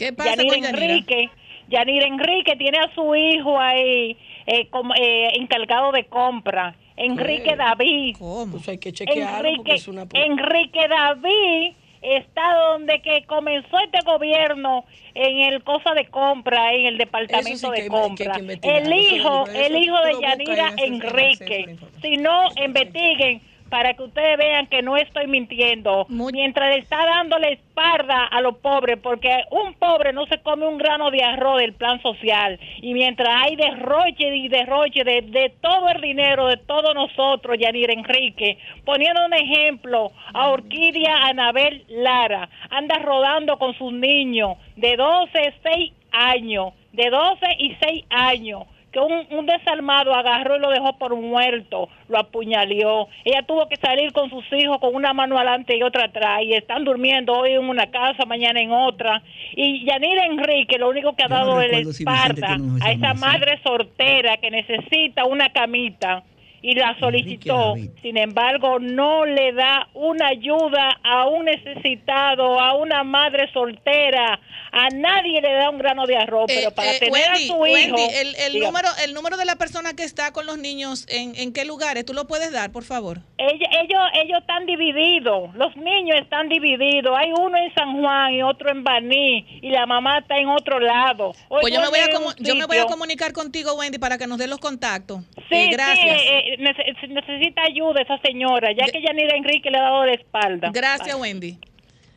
¿Qué pasa con Yanira? Enrique, Yanir Enrique tiene a su hijo ahí eh, como, eh, encargado de compra. Enrique ¿Qué? David. Pues hay que chequearlo porque Enrique, es una... Enrique David está donde que comenzó este gobierno en el cosa de compra, en el departamento sí de que compra. que el hijo, el hijo de Yanira Enrique. Si no, investiguen para que ustedes vean que no estoy mintiendo. Mientras le está dando la espalda a los pobres, porque un pobre no se come un grano de arroz del plan social. Y mientras hay derroche y derroche de, de todo el dinero de todos nosotros, Yanir Enrique, poniendo un ejemplo a Orquídea Anabel Lara, anda rodando con sus niños de 12, 6 años, de 12 y 6 años que un, un desarmado agarró y lo dejó por muerto, lo apuñaleó. Ella tuvo que salir con sus hijos con una mano adelante y otra atrás y están durmiendo hoy en una casa, mañana en otra. Y Yanira Enrique lo único que ha no dado es la si espalda a esa madre soltera que necesita una camita y la solicitó. Sin embargo, no le da una ayuda a un necesitado, a una madre soltera, a nadie le da un grano de arroz, pero para Eh, tener Wendy, a su hijo... Wendy, el, el número, el número de la persona que está con los niños, ¿en, en qué lugares? ¿Tú lo puedes dar, por favor? Ellos, ellos, ellos están divididos, los niños están divididos. Hay uno en San Juan y otro en Baní y la mamá está en otro lado. Hoy Pues yo me, voy a yo me voy a comunicar contigo, Wendy, para que nos dé los contactos. Sí, Eh, gracias. sí, eh, eh, necesita ayuda esa señora, ya que Yanira Enrique le ha dado la espalda. Gracias, Bye. Wendy.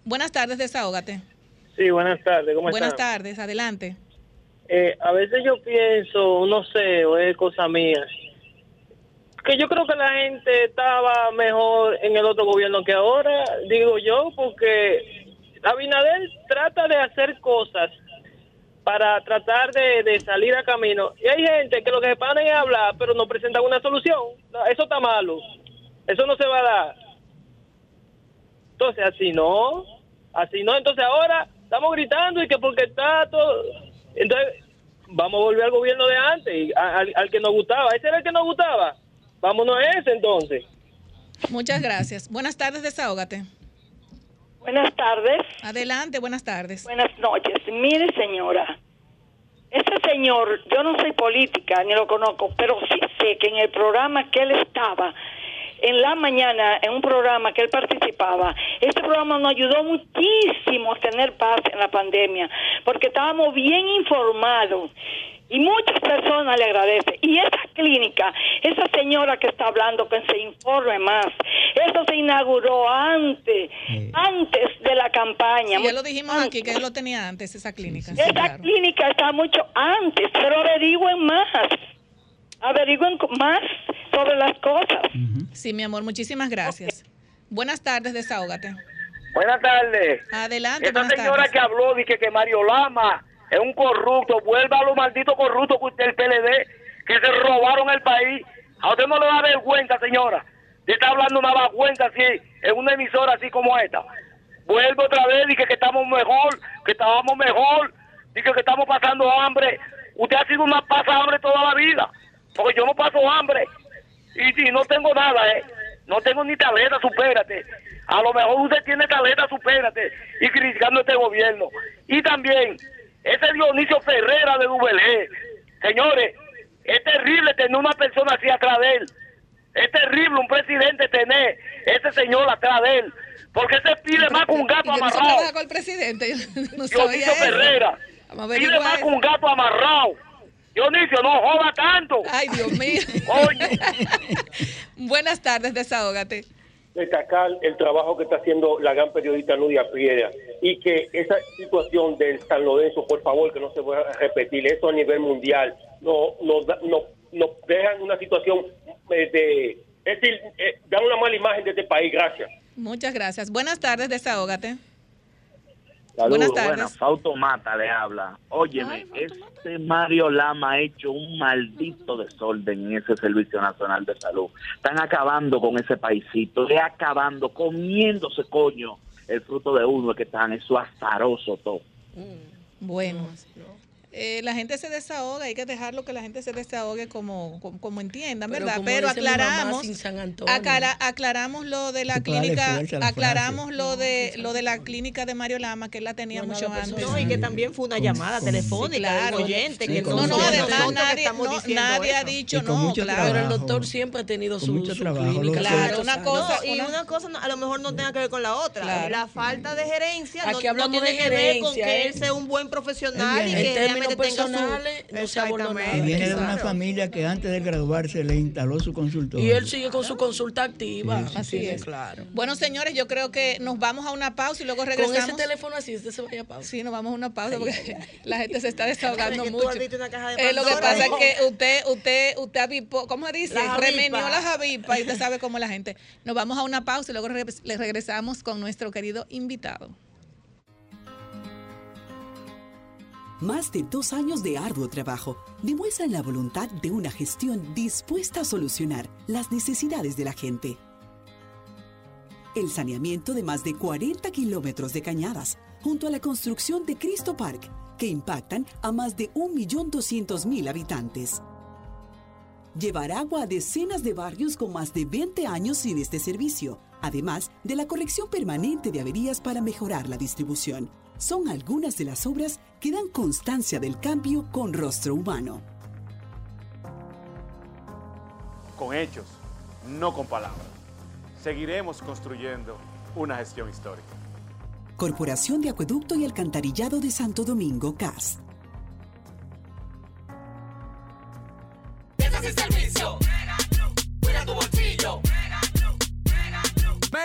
Buenas tardes, desahógate. Sí, buenas tardes, ¿cómo Buenas están? tardes, adelante. Eh, a veces yo pienso, no sé, o es cosa mía, que yo creo que la gente estaba mejor en el otro gobierno que ahora, digo yo, porque Abinader trata de hacer cosas para tratar de, de salir a camino. Y hay gente que lo que se paran es hablar, pero no presentan una solución. Eso está malo. Eso no se va a dar. Entonces, así no. Así no. Entonces, ahora estamos gritando y que porque está todo. Entonces, vamos a volver al gobierno de antes, al, al que nos gustaba. Ese era el que nos gustaba. Vámonos a ese entonces. Muchas gracias. Buenas tardes, desahógate. Buenas tardes. Adelante, buenas tardes. Buenas noches. Mire, señora, ese señor, yo no soy política ni lo conozco, pero sí sé que en el programa que él estaba, en la mañana, en un programa que él participaba, este programa nos ayudó muchísimo a tener paz en la pandemia, porque estábamos bien informados. Y muchas personas le agradecen. Y esa clínica, esa señora que está hablando, que se informe más, eso se inauguró antes, antes de la campaña. Sí, ya lo dijimos aquí, que él lo tenía antes, esa clínica. Sí, Esa claro. clínica está mucho antes, pero averigüen más. Averigüen más sobre las cosas. Sí, mi amor, muchísimas gracias. Buenas tardes, desahógate. Buenas tardes. Adelante, Esa señora tardes. que habló que, que Mario Lama es un corrupto, vuelva a los malditos corruptos que usted, el PLD, que se robaron el país. A usted no le da vergüenza, señora. Usted está hablando una vergüenza así, en una emisora así como esta. Vuelve otra vez y que, estamos mejor, que estábamos mejor, y que, estamos pasando hambre. Usted ha sido una pasa hambre toda la vida, porque yo no paso hambre. Y, y no tengo nada, ¿eh? No tengo ni taleta, supérate. A lo mejor usted tiene taleta, supérate. Y criticando este gobierno. Y también, ese Dionisio Ferrera de Dubelé. Señores, es terrible tener una persona así atrás de él. Es terrible un presidente tener ese señor atrás de él. Porque se pide más que un gato yo no amarrado. trabaja con el presidente, yo no Dionisio eso. Ferrera. Pide más que un gato amarrado. Dionisio, no joda tanto. Ay, Dios mío. (laughs) Buenas tardes, desahógate. Destacar el trabajo que está haciendo la gran periodista Nudia Piedra y que esa situación del San Lorenzo, por favor, que no se vuelva a repetir, eso a nivel mundial, no nos da- no, nos dejan una situación eh, de, es decir, eh, dan una mala imagen de este país, gracias. Muchas gracias. Buenas tardes, desahógate. Saludos, Buenas tardes. buenas. Fausto Mata le habla. Óyeme, este Mario Lama ha hecho un maldito desorden en ese Servicio Nacional de Salud. Están acabando con ese paisito, le acabando, comiéndose coño el fruto de uno que están, eso azaroso todo. Bueno, eh, la gente se desahoga, hay que dejarlo que la gente se desahogue como, como, como entiendan, Pero ¿verdad? como Pero aclaramos, aclara- aclaramos lo de la clínica, la aclaramos lo de lo de la clínica de Mario Lama, que él la tenía mucho antes. No, y que también fue una llamada telefónica claro. de un oyente Sí, que con no, no, que Nadie- no, nadie ha dicho no, claro. Pero el doctor siempre ha tenido su, mucho su trabajo, clínica. Claro, una cosa- No, y una cosa no- a lo mejor no tenga que ver con la otra. Claro. La falta de gerencia no, no tiene de que ver con que él sea un buen profesional y que realmente tenga su... personales, no se abordó nada. Y viene de una familia que antes de graduarse le instaló su consultorio. Y él sigue con su consulta activa. Sí, Así es. claro. Bueno, señores, yo creo que nos vamos a una pausa y luego Con regresamos. ese teléfono así, usted se vaya a pausa. Sí, nos vamos a una pausa porque (laughs) la gente se está (laughs) desahogando mucho. una caja de Eh, lo que pasa ¿no? es que usted, usted, usted avipó, ¿cómo se dice? La javipa. Remenió la javipa y usted sabe cómo la gente. Nos vamos a una pausa y luego re- le regresamos con nuestro querido invitado. Más de dos años de arduo trabajo demuestran la voluntad de una gestión dispuesta a solucionar las necesidades de la gente. El saneamiento de más de 40 kilómetros de cañadas, junto a la construcción de Cristo Park, que impactan a más de 1.200.000 habitantes. Llevar agua a decenas de barrios con más de 20 años sin este servicio, además de la corrección permanente de averías para mejorar la distribución. Son algunas de las obras que dan constancia del cambio con rostro humano. con hechos, no con palabras. Seguiremos construyendo una gestión histórica. Corporación de Acueducto y Alcantarillado de Santo Domingo, CAS. Piezas y servicio.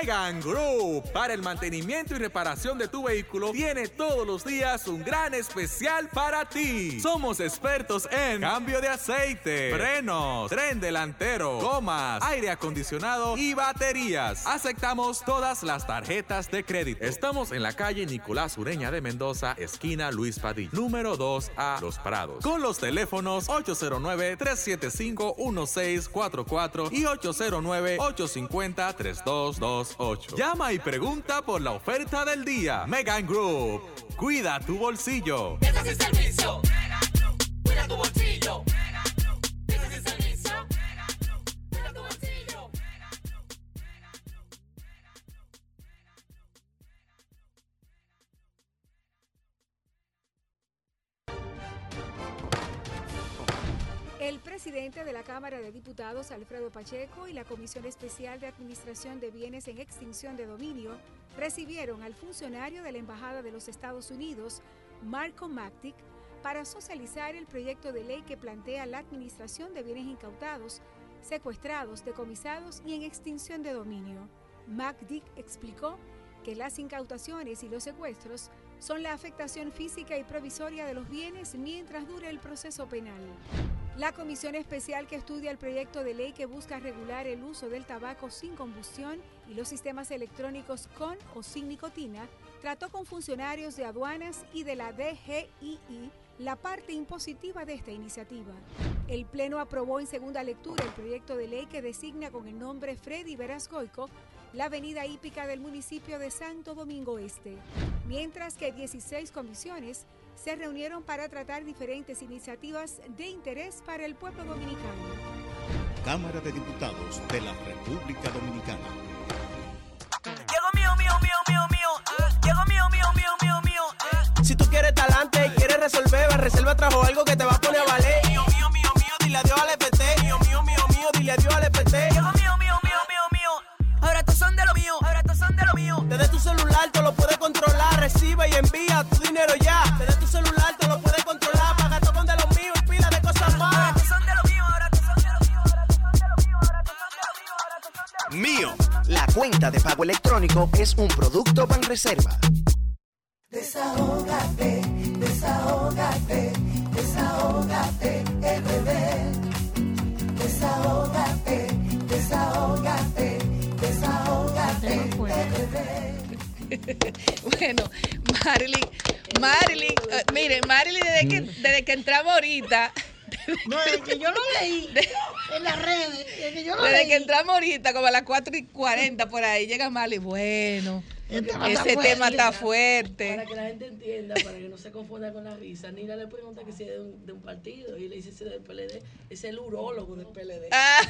Megan Group para el mantenimiento y reparación de tu vehículo tiene todos los días un gran especial para ti. Somos expertos en cambio de aceite, frenos, tren delantero, gomas, aire acondicionado y baterías. Aceptamos todas las tarjetas de crédito. Estamos en la calle Nicolás Ureña de Mendoza, esquina Luis Padilla, número 2A Los Prados, con los teléfonos 809-375-1644 y 809-850-3222. 828. Llama y pregunta por la oferta del día. Megan Group. Cuida tu bolsillo. Este es el servicio. Cuida tu bolsillo. El presidente de la Cámara de Diputados, Alfredo Pacheco, y la Comisión Especial de Administración de Bienes en Extinción de Dominio recibieron al funcionario de la Embajada de los Estados Unidos, Marco Mactic, para socializar el proyecto de ley que plantea la administración de bienes incautados, secuestrados, decomisados y en extinción de dominio. Macdick explicó que las incautaciones y los secuestros son la afectación física y provisoria de los bienes mientras dure el proceso penal. La comisión especial que estudia el proyecto de ley que busca regular el uso del tabaco sin combustión y los sistemas electrónicos con o sin nicotina trató con funcionarios de aduanas y de la DGII la parte impositiva de esta iniciativa. El Pleno aprobó en segunda lectura el proyecto de ley que designa con el nombre Freddy Verasgoico la avenida hípica del municipio de Santo Domingo Este, mientras que 16 comisiones se reunieron para tratar diferentes iniciativas de interés para el pueblo dominicano. Cámara de Diputados de la República Dominicana. Llegó mío, mío, mío, mío, mío. Llegó mío, mío, mío, mío, mío. Si tú quieres talante y quieres resolver, reserva trajo algo que te va a La cuenta de pago electrónico es un producto Banreserva. Desahógate, desahógate, desahógate, el bebé. Desahógate, desahógate, desahógate, el bebé. (laughs) bueno, Marilyn, Marilyn, eh, miren, Marilyn desde que, desde que entramos ahorita. No, desde que yo lo leí en las redes, desde que yo lo Desde leí. que entramos ahorita, como a las 4 y 40 por ahí, llega Marley. Bueno, tema ese está tema está fuerte. Para que la gente entienda, para que no se confunda con la risa, Nina le pregunta que si es de un, de un partido y le dice si es del PLD. Es el urólogo del PLD. Ah.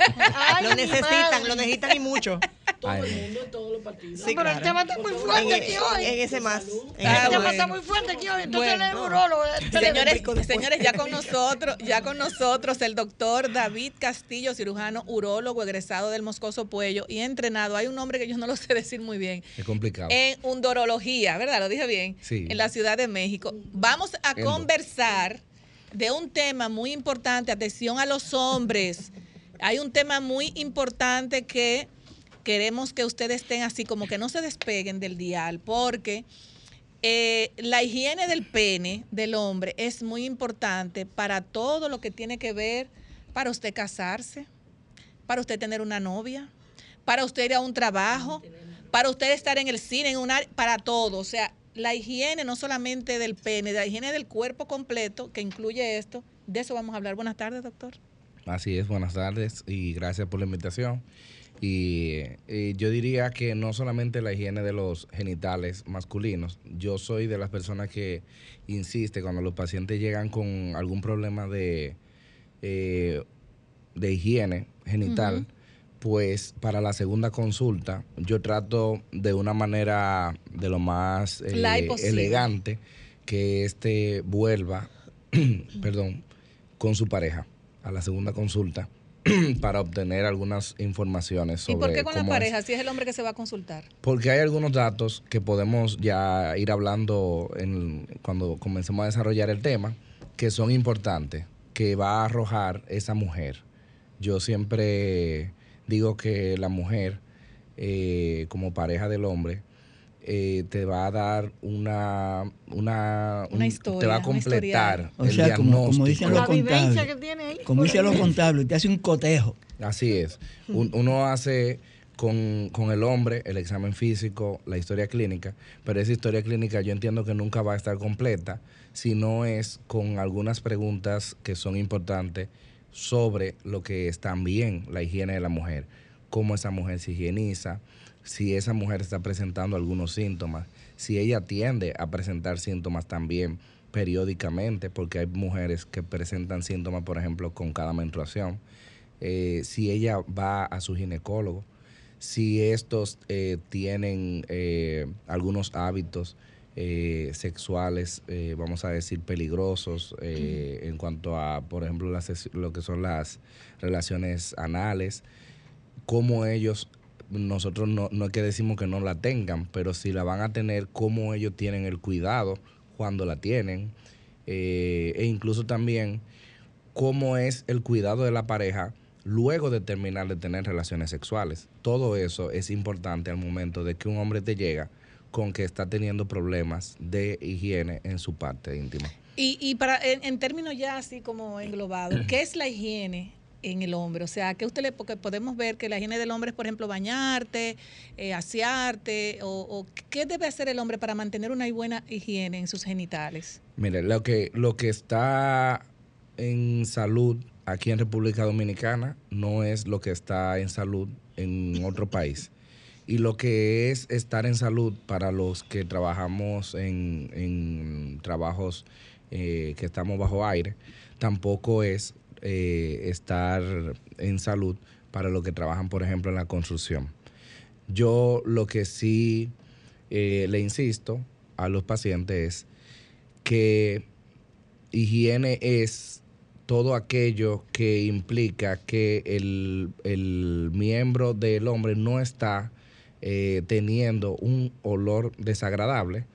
(laughs) lo necesitan, lo necesitan y mucho. Todo Ay, el mundo en todos los partidos. Sí, pero el tema está muy fuerte En- aquí hoy. en ese más. En el tema está muy fuerte aquí hoy. Entonces Bueno. él es urólogo. del PLD. Señores, señores, ya con nosotros, ya con nosotros el doctor David Castillo, cirujano urólogo, egresado del Moscoso Puello y entrenado. Hay un nombre que yo no lo sé decir muy bien. Complicado. En undorología, ¿verdad? Lo dije bien. Sí. En la Ciudad de México. Vamos a Endo. conversar de un tema muy importante. Atención a los hombres. Hay un tema muy importante que queremos que ustedes estén así, como que no se despeguen del dial, porque eh, la higiene del pene del hombre es muy importante para todo lo que tiene que ver para usted casarse, para usted tener una novia, para usted ir a un trabajo, para usted estar en el cine, en un área, para todo. O sea, la higiene no solamente del pene, de la higiene del cuerpo completo, que incluye esto. De eso vamos a hablar. Buenas tardes, doctor. Así es, buenas tardes y gracias por la invitación. Y eh, yo diría que no solamente la higiene de los genitales masculinos, yo soy de las personas que insiste cuando los pacientes llegan con algún problema de, eh, de higiene genital. Pues para la segunda consulta yo trato de una manera de lo más eh, elegante que este vuelva, (clears throat) perdón, con su pareja a la segunda consulta (clears throat) para obtener algunas informaciones sobre ¿Y por qué con la es. pareja? Si es el hombre que se va a consultar. Porque hay algunos datos que podemos ya ir hablando en- cuando comencemos a desarrollar el tema, que son importantes, que va a arrojar esa mujer. Yo siempre digo que la mujer, eh, como pareja del hombre, eh, te va a dar una, una, Una un- historia, te va a completar. O el sea, como, como diagnóstico. dicen los contables. que tiene ahí. Como dicen los contables, te hace un cotejo. Así es. Un- uno hace con, con el hombre el examen físico, la historia clínica, pero esa historia clínica yo entiendo que nunca va a estar completa si no es con algunas preguntas que son importantes sobre lo que es también la higiene de la mujer, cómo esa mujer se higieniza, si esa mujer está presentando algunos síntomas, si ella tiende a presentar síntomas también periódicamente, porque hay mujeres que presentan síntomas, por ejemplo, con cada menstruación, eh, si ella va a su ginecólogo, si estos eh, tienen eh, algunos hábitos eh, sexuales, eh, vamos a decir, peligrosos eh, en cuanto a, por ejemplo, las, lo que son las relaciones anales, cómo ellos, nosotros no, no es que decimos que no la tengan, pero si la van a tener, cómo ellos tienen el cuidado cuando la tienen, eh, e incluso también cómo es el cuidado de la pareja luego de terminar de tener relaciones sexuales. Todo eso es importante al momento de que un hombre te llega con que está teniendo problemas de higiene en su parte íntima. Y, y para en, en términos ya así como englobado, ¿qué es la higiene en el hombre? O sea, que usted le, porque podemos ver que la higiene del hombre es, por ejemplo, bañarte, eh, asearte, o, o qué debe hacer el hombre para mantener una buena higiene en sus genitales. Mire, lo que, lo que está en salud aquí en República Dominicana no es lo que está en salud en otro país. Y lo que es estar en salud para los que trabajamos en, en trabajos eh, que estamos bajo aire, tampoco es eh, estar en salud para los que trabajan, por ejemplo, en la construcción. Yo lo que sí eh, le insisto a los pacientes es que higiene es todo aquello que implica que el, el miembro del hombre no está eh, teniendo un olor desagradable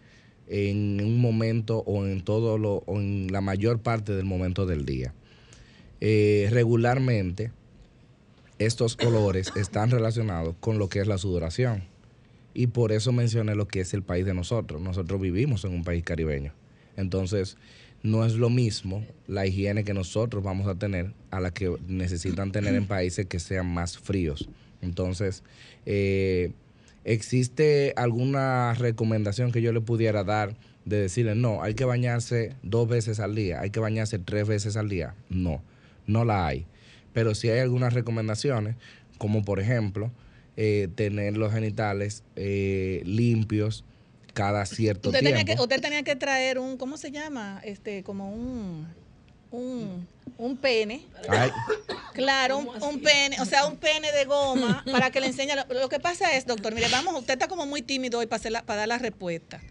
en un momento o en todo lo o en la mayor parte del momento del día. Eh, regularmente estos olores (coughs) están relacionados con lo que es la sudoración y por eso mencioné lo que es el país de nosotros. Nosotros vivimos en un país caribeño. Entonces, no es lo mismo la higiene que nosotros vamos a tener a la que necesitan tener en (coughs) países que sean más fríos. Entonces, eh, ¿existe alguna recomendación que yo le pudiera dar de decirle, no, hay que bañarse dos veces al día, hay que bañarse tres veces al día? No, no la hay. Pero sí hay algunas recomendaciones, como por ejemplo, eh, tener los genitales eh, limpios cada cierto Usted tiempo. tenía, que, usted tenía que traer un, ¿cómo se llama? Este, como un, un, un pene. Ay, Claro, un, un pene, o sea, un pene de goma (laughs) para que le enseñe. Lo, lo que pasa es, doctor, mire, vamos, usted está como muy tímido hoy para, hacer la- para dar la respuesta.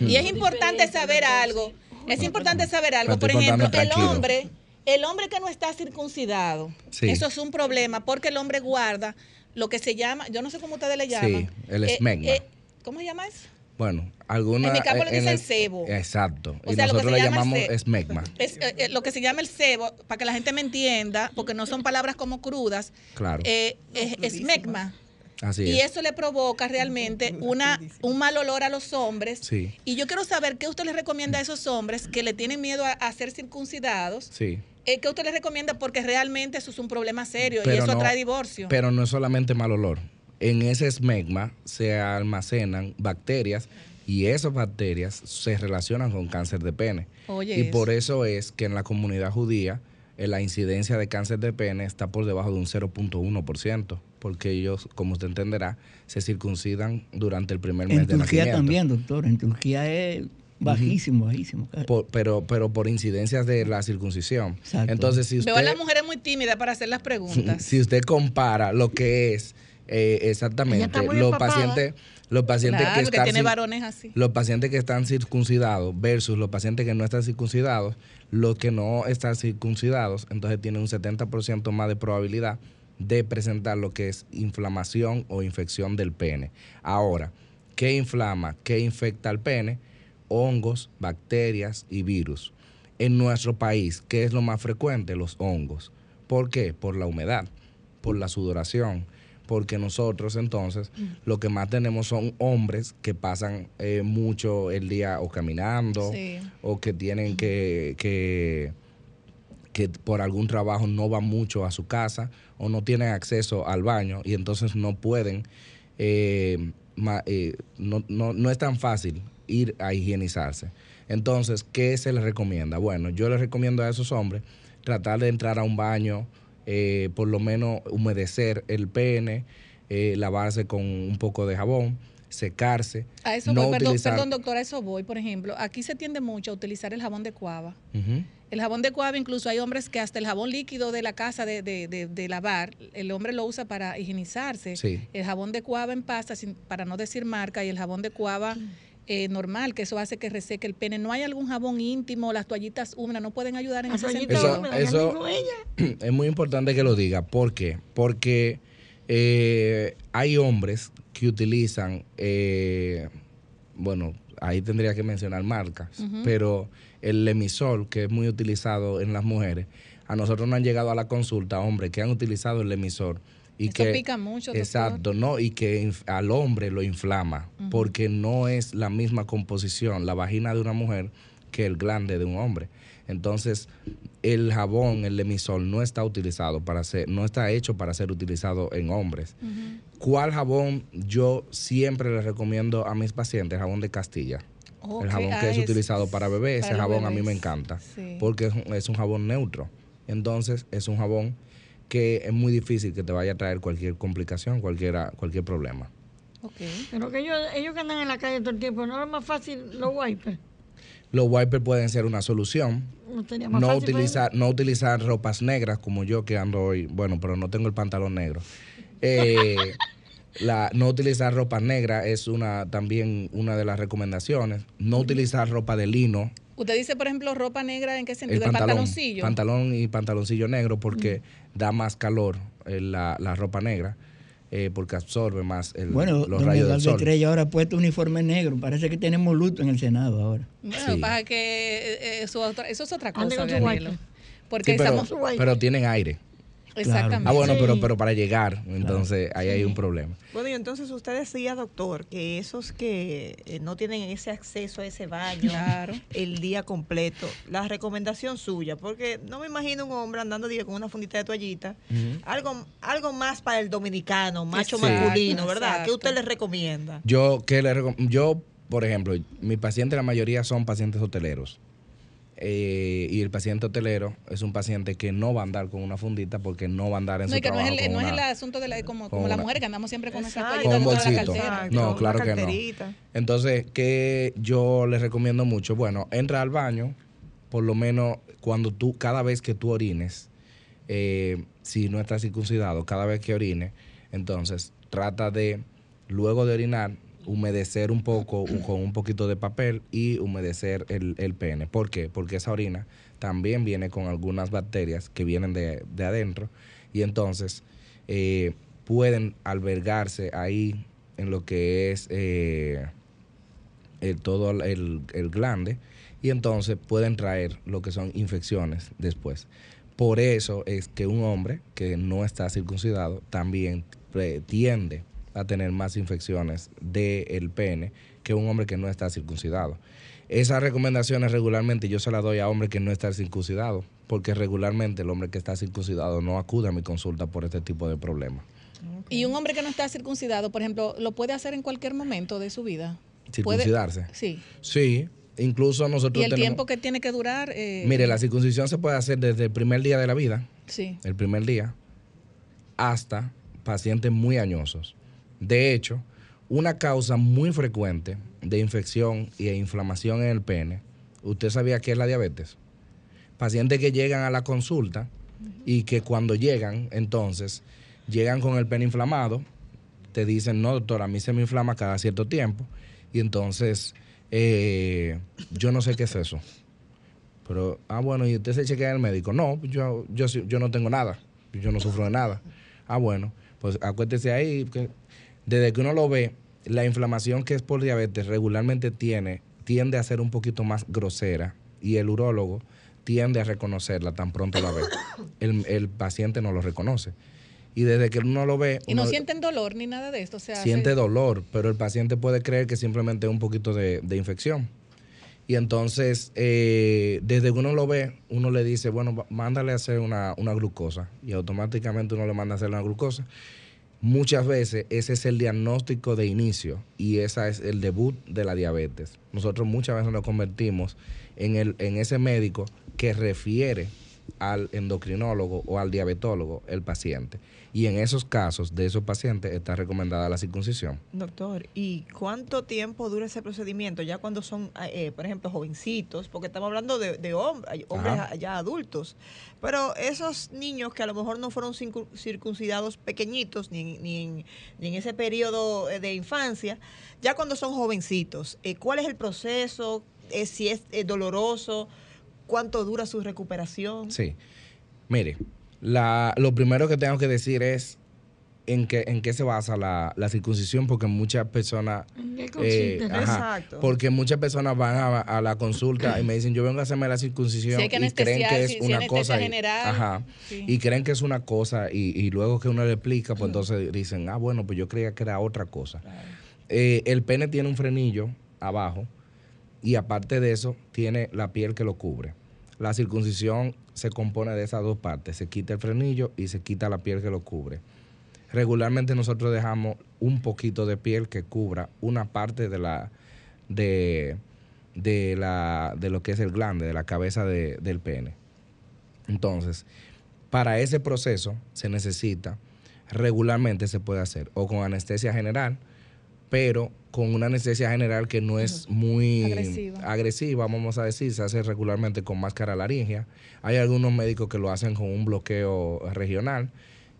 Y es importante saber algo. Es importante saber algo. Por ejemplo, el hombre, el hombre que no está circuncidado, Sí. eso es un problema porque el hombre guarda lo que se llama, yo no sé cómo ustedes le llaman. Sí, el Eh, esmegma. eh, ¿Cómo se llama eso? Bueno, alguna. En mi campo le en dicen el- cebo. Exacto. O y sea, lo que nosotros se le llama llamamos esmegma. (laughs) Es eh, eh, lo que se llama el cebo, para que la gente me entienda, porque no son palabras como crudas. Claro. eh, es esmegma. Así y es. eso le provoca realmente una, un mal olor a los hombres. Sí, Y yo quiero saber qué usted les recomienda a esos hombres que le tienen miedo a, a ser circuncidados. sí. Eh, ¿Qué usted les recomienda? Porque realmente eso es un problema serio y eso no- atrae divorcio. Pero no es solamente mal olor. En ese esmegma se almacenan bacterias y esas bacterias se relacionan con cáncer de pene. Oye, y eso. por eso es que en la comunidad judía eh, la incidencia de cáncer de pene está por debajo de un 0.1%, porque ellos, como usted entenderá, se circuncidan durante el primer mes En de Turquía nacimiento. también, doctor. En Turquía es bajísimo, bajísimo. Por- pero, pero por incidencias de la circuncisión. Exacto. Entonces, si usted, Veo a las mujeres muy tímidas para hacer las (laughs) preguntas. si usted compara lo que es eh, exactamente los empapada. pacientes, los pacientes Claro, que están tiene varones así. los pacientes que están circuncidados versus los pacientes que no están circuncidados, los que no están circuncidados, entonces tienen un 70% más de probabilidad de presentar lo que es inflamación o infección del pene. Ahora, ¿qué inflama? ¿Qué infecta al pene? Hongos, bacterias y virus. En nuestro país, ¿qué es lo más frecuente? Los hongos. ¿Por qué? Por la humedad, por la sudoración, porque nosotros entonces lo que más tenemos son hombres que pasan eh, mucho el día o caminando Sí. o que tienen que, que, que por algún trabajo no van mucho a su casa o no tienen acceso al baño y entonces no pueden, eh, ma- eh, no, no, no es tan fácil ir a higienizarse. Entonces, ¿qué se les recomienda? Bueno, yo les recomiendo a esos hombres tratar de entrar a un baño, eh, por lo menos humedecer el pene, eh, lavarse con un poco de jabón, secarse. A eso no voy, perdón, utilizar- perdón, doctora, a eso voy. Por ejemplo, aquí se tiende mucho a utilizar el jabón de cuava. El jabón de cuava, incluso hay hombres que hasta el jabón líquido de la casa de, de- de- de lavar, el hombre lo usa para higienizarse. Sí. El jabón de cuava en pasta, sin- para no decir marca, y el jabón de cuava eh, normal, que eso hace que reseque el pene. ¿No hay algún jabón íntimo, las toallitas húmedas, no pueden ayudar en ese sentido? Eso, eso (clears throat) es muy importante que lo diga. ¿Por qué? Porque eh, hay hombres que utilizan, eh, bueno, ahí tendría que mencionar marcas, pero el lemisol, que es muy utilizado en las mujeres, a nosotros nos han llegado a la consulta hombres que han utilizado el lemisol. Y Eso que, pica mucho, doctor. Exacto, ¿no? Y que al hombre lo inflama, porque no es la misma composición la vagina de una mujer que el glande de un hombre. Entonces, el jabón, el lemisol, no está utilizado para ser, no está hecho para ser utilizado en hombres. ¿Cuál jabón yo siempre le recomiendo a mis pacientes? Jabón de Castilla. El jabón ah, que es es utilizado para bebés, ese para jabón a mí me encanta. Sí. Porque es un, es un jabón neutro. Entonces, es un jabón que es muy difícil que te vaya a traer cualquier complicación, cualquiera, cualquier problema. Pero que ellos, ellos que andan en la calle todo el tiempo, ¿no es más fácil los wipers? Los wipers pueden ser una solución. ¿No para utilizar, no utilizar ropas negras como yo que ando hoy, bueno, pero no tengo el pantalón negro. Eh, la, no utilizar ropa negra es una también una de las recomendaciones. No utilizar ropa de lino, Usted dice, por ejemplo, ropa negra, ¿en qué el sentido? El pantalón, pantaloncillo. pantalón y pantaloncillo negro porque da más calor eh, la, la ropa negra eh, porque absorbe más el- Bueno, los don rayos del sol. Estrella ahora ha puesto uniforme negro. Parece que tenemos luto en el Senado ahora. Bueno, Sí. pasa que eh, eh, eso, otra- eso es otra cosa. Porque Sí, pero, estamos... pero tienen aire. Exactamente. Ah, bueno, pero, Sí. pero para llegar, entonces ahí hay un problema. Bueno, y entonces usted decía, doctor, que esos que eh, no tienen ese acceso a ese baño el día completo, la recomendación suya, porque no me imagino un hombre andando diga, con una fundita de toallita, algo, algo más para el dominicano, macho Sí. masculino, ¿verdad? ¿Qué Exacto. usted le recomienda? Yo, ¿qué le recom- yo, por ejemplo, mis pacientes, la mayoría son pacientes hoteleros. Eh, y el paciente hotelero es un paciente que no va a andar con una fundita porque no va a andar en No, su que no es, trabajo el, con no es el asunto de la, como, con como la una- mujer que andamos siempre con nuestra Exacto. toallita con de la cartera. No, claro que no. Entonces, que yo les recomiendo mucho? Bueno, entra al baño, por lo menos cuando tú, cada vez que tú orines, eh, si no estás circuncidado, cada vez que orines, entonces trata de, luego de orinar, humedecer un poco con un poquito de papel y humedecer el, el pene. ¿Por qué? Porque esa orina también viene con algunas bacterias que vienen de, de adentro y entonces eh, pueden albergarse ahí en lo que es eh, el, todo el, el glande y entonces pueden traer lo que son infecciones después. Por eso es que un hombre que no está circuncidado también eh, tiende a tener más infecciones del pene que un hombre que no está circuncidado. Esas recomendaciones regularmente yo se las doy a hombres que no están circuncidados, porque regularmente el hombre que está circuncidado no acude a mi consulta por este tipo de problemas. Y un hombre que no está circuncidado, por ejemplo, lo puede hacer en cualquier momento de su vida. Puede- ¿Circuncidarse? Sí. Sí, incluso nosotros Y el tenemos... tiempo que tiene que durar. eh, Mire, la circuncisión se puede hacer desde el primer día de la vida, Sí. el primer día, hasta pacientes muy añosos. De hecho, una causa muy frecuente de infección y de inflamación en el pene, ¿usted sabía que es la diabetes? Pacientes que llegan a la consulta y que cuando llegan, entonces, llegan con el pene inflamado, te dicen, no, doctor, a mí se me inflama cada cierto tiempo, y entonces, eh, yo no sé qué es eso. Pero, ah, bueno, ¿y usted se chequea en el médico? No, yo, yo, yo no tengo nada, yo no sufro de nada. Ah, bueno, pues acuérdese ahí, que desde que uno lo ve, la inflamación que es por diabetes regularmente tiene, tiende a ser un poquito más grosera y el urólogo tiende a reconocerla tan pronto la ve. (coughs) El, el paciente no lo reconoce. Y desde que uno lo ve, Y no sienten dolor ni nada de esto. O sea, siente dolor, pero el paciente puede creer que simplemente es un poquito de, de infección. Y entonces, eh, desde que uno lo ve, uno le dice, bueno, mándale a hacer una, una glucosa. Y automáticamente uno le manda a hacer una glucosa. Muchas veces ese es el diagnóstico de inicio y ese es el debut de la diabetes. Nosotros muchas veces nos convertimos en, el, en ese médico que refiere al endocrinólogo o al diabetólogo el paciente. Y en esos casos de esos pacientes está recomendada la circuncisión. Doctor, ¿y cuánto tiempo dura ese procedimiento? Ya cuando son, eh, por ejemplo, jovencitos, porque estamos hablando de, hombres Ajá. ya adultos, pero esos niños que a lo mejor no fueron circun- circuncidados pequeñitos, ni, en- ni, en, ni en ese periodo eh, de infancia, ya cuando son jovencitos, eh, ¿cuál es el proceso? Eh, si es eh, doloroso, ¿cuánto dura su recuperación? Sí. Mire, la, lo primero que tengo que decir es en qué, en qué se basa la, la circuncisión, porque muchas personas... ¿En qué eh, ajá, Exacto. porque muchas personas van a, a la consulta y me dicen, yo vengo a hacerme la circuncisión Si que y creen que es si- una cosa... y- ajá, sí. y creen que es una cosa y, y luego que uno le explica, pues entonces dicen, ah, bueno, pues yo creía que era otra cosa. Eh, el pene tiene un frenillo abajo y aparte de eso tiene la piel que lo cubre. La circuncisión se compone de esas dos partes, se quita el frenillo y se quita la piel que lo cubre. Regularmente nosotros dejamos un poquito de piel que cubra una parte de la de, de la de lo que es el glande, de la cabeza de- del pene. Entonces, para ese proceso se necesita, regularmente se puede hacer o con anestesia general, pero con una anestesia general que no es muy Agresiva. agresiva, vamos a decir, se hace regularmente con máscara laringia. Hay algunos médicos que lo hacen con un bloqueo regional,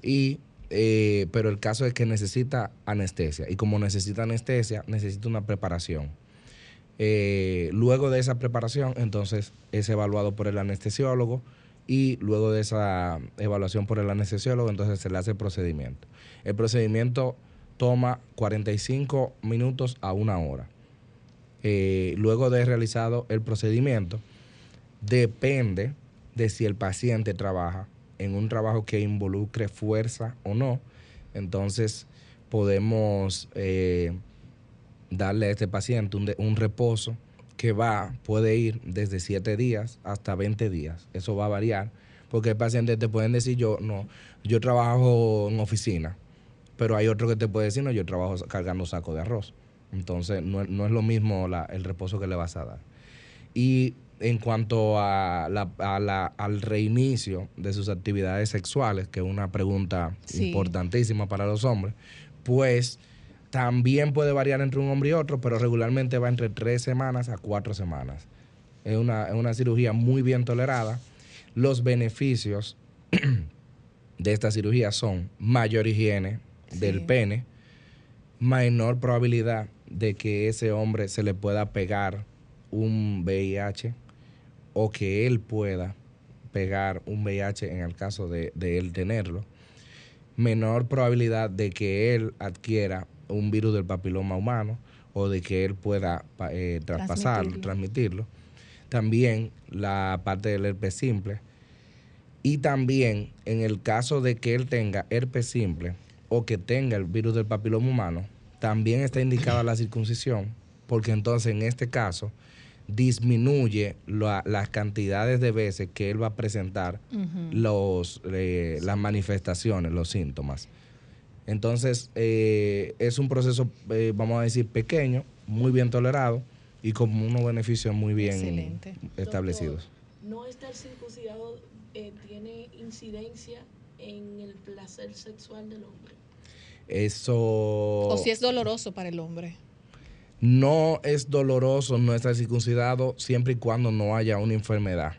y, eh, pero el caso es que necesita anestesia, y como necesita anestesia, necesita una preparación. Eh, luego de esa preparación, entonces es evaluado por el anestesiólogo y luego de esa evaluación por el anestesiólogo, entonces se le hace el procedimiento. El procedimiento toma 45 minutos a una hora. Eh, luego de realizado el procedimiento, depende de si el paciente trabaja en un trabajo que involucre fuerza o no. Entonces podemos eh, darle a este paciente un, reposo que va, puede ir desde 7 días hasta 20 días. Eso va a variar, porque el paciente te pueden decir, yo no, yo trabajo en oficina, pero hay otro que te puede decir, no, yo trabajo cargando saco de arroz. Entonces, no, es- no es lo mismo la- el reposo que le vas a dar. Y en cuanto a la- a la- al reinicio de sus actividades sexuales, que es una pregunta Sí. importantísima para los hombres, pues también puede variar entre un hombre y otro, pero regularmente va entre tres semanas a cuatro semanas. Es una, es una cirugía muy bien tolerada. Los beneficios (clears throat) de esta cirugía son mayor higiene del pene, menor probabilidad de que ese hombre se le pueda pegar un VIH o que él pueda pegar un VIH en el caso de, de él tenerlo, menor probabilidad de que él adquiera un virus del papiloma humano o de que él pueda eh, traspasarlo, transmitirlo. También la parte del herpes simple. Y también en el caso de que él tenga herpes simple o que tenga el virus del papiloma humano, también está indicada la circuncisión, porque entonces en este caso disminuye la- las cantidades de veces que él va a presentar los, eh, las manifestaciones, los síntomas. Entonces, eh, es un proceso, eh, vamos a decir, pequeño, muy bien tolerado y con unos beneficios muy bien Excelente. establecidos. ¿No estar circuncidado eh, tiene incidencia en el placer sexual del hombre? Eso O si es doloroso para el hombre. no es doloroso no estar circuncidado siempre y cuando no haya una enfermedad.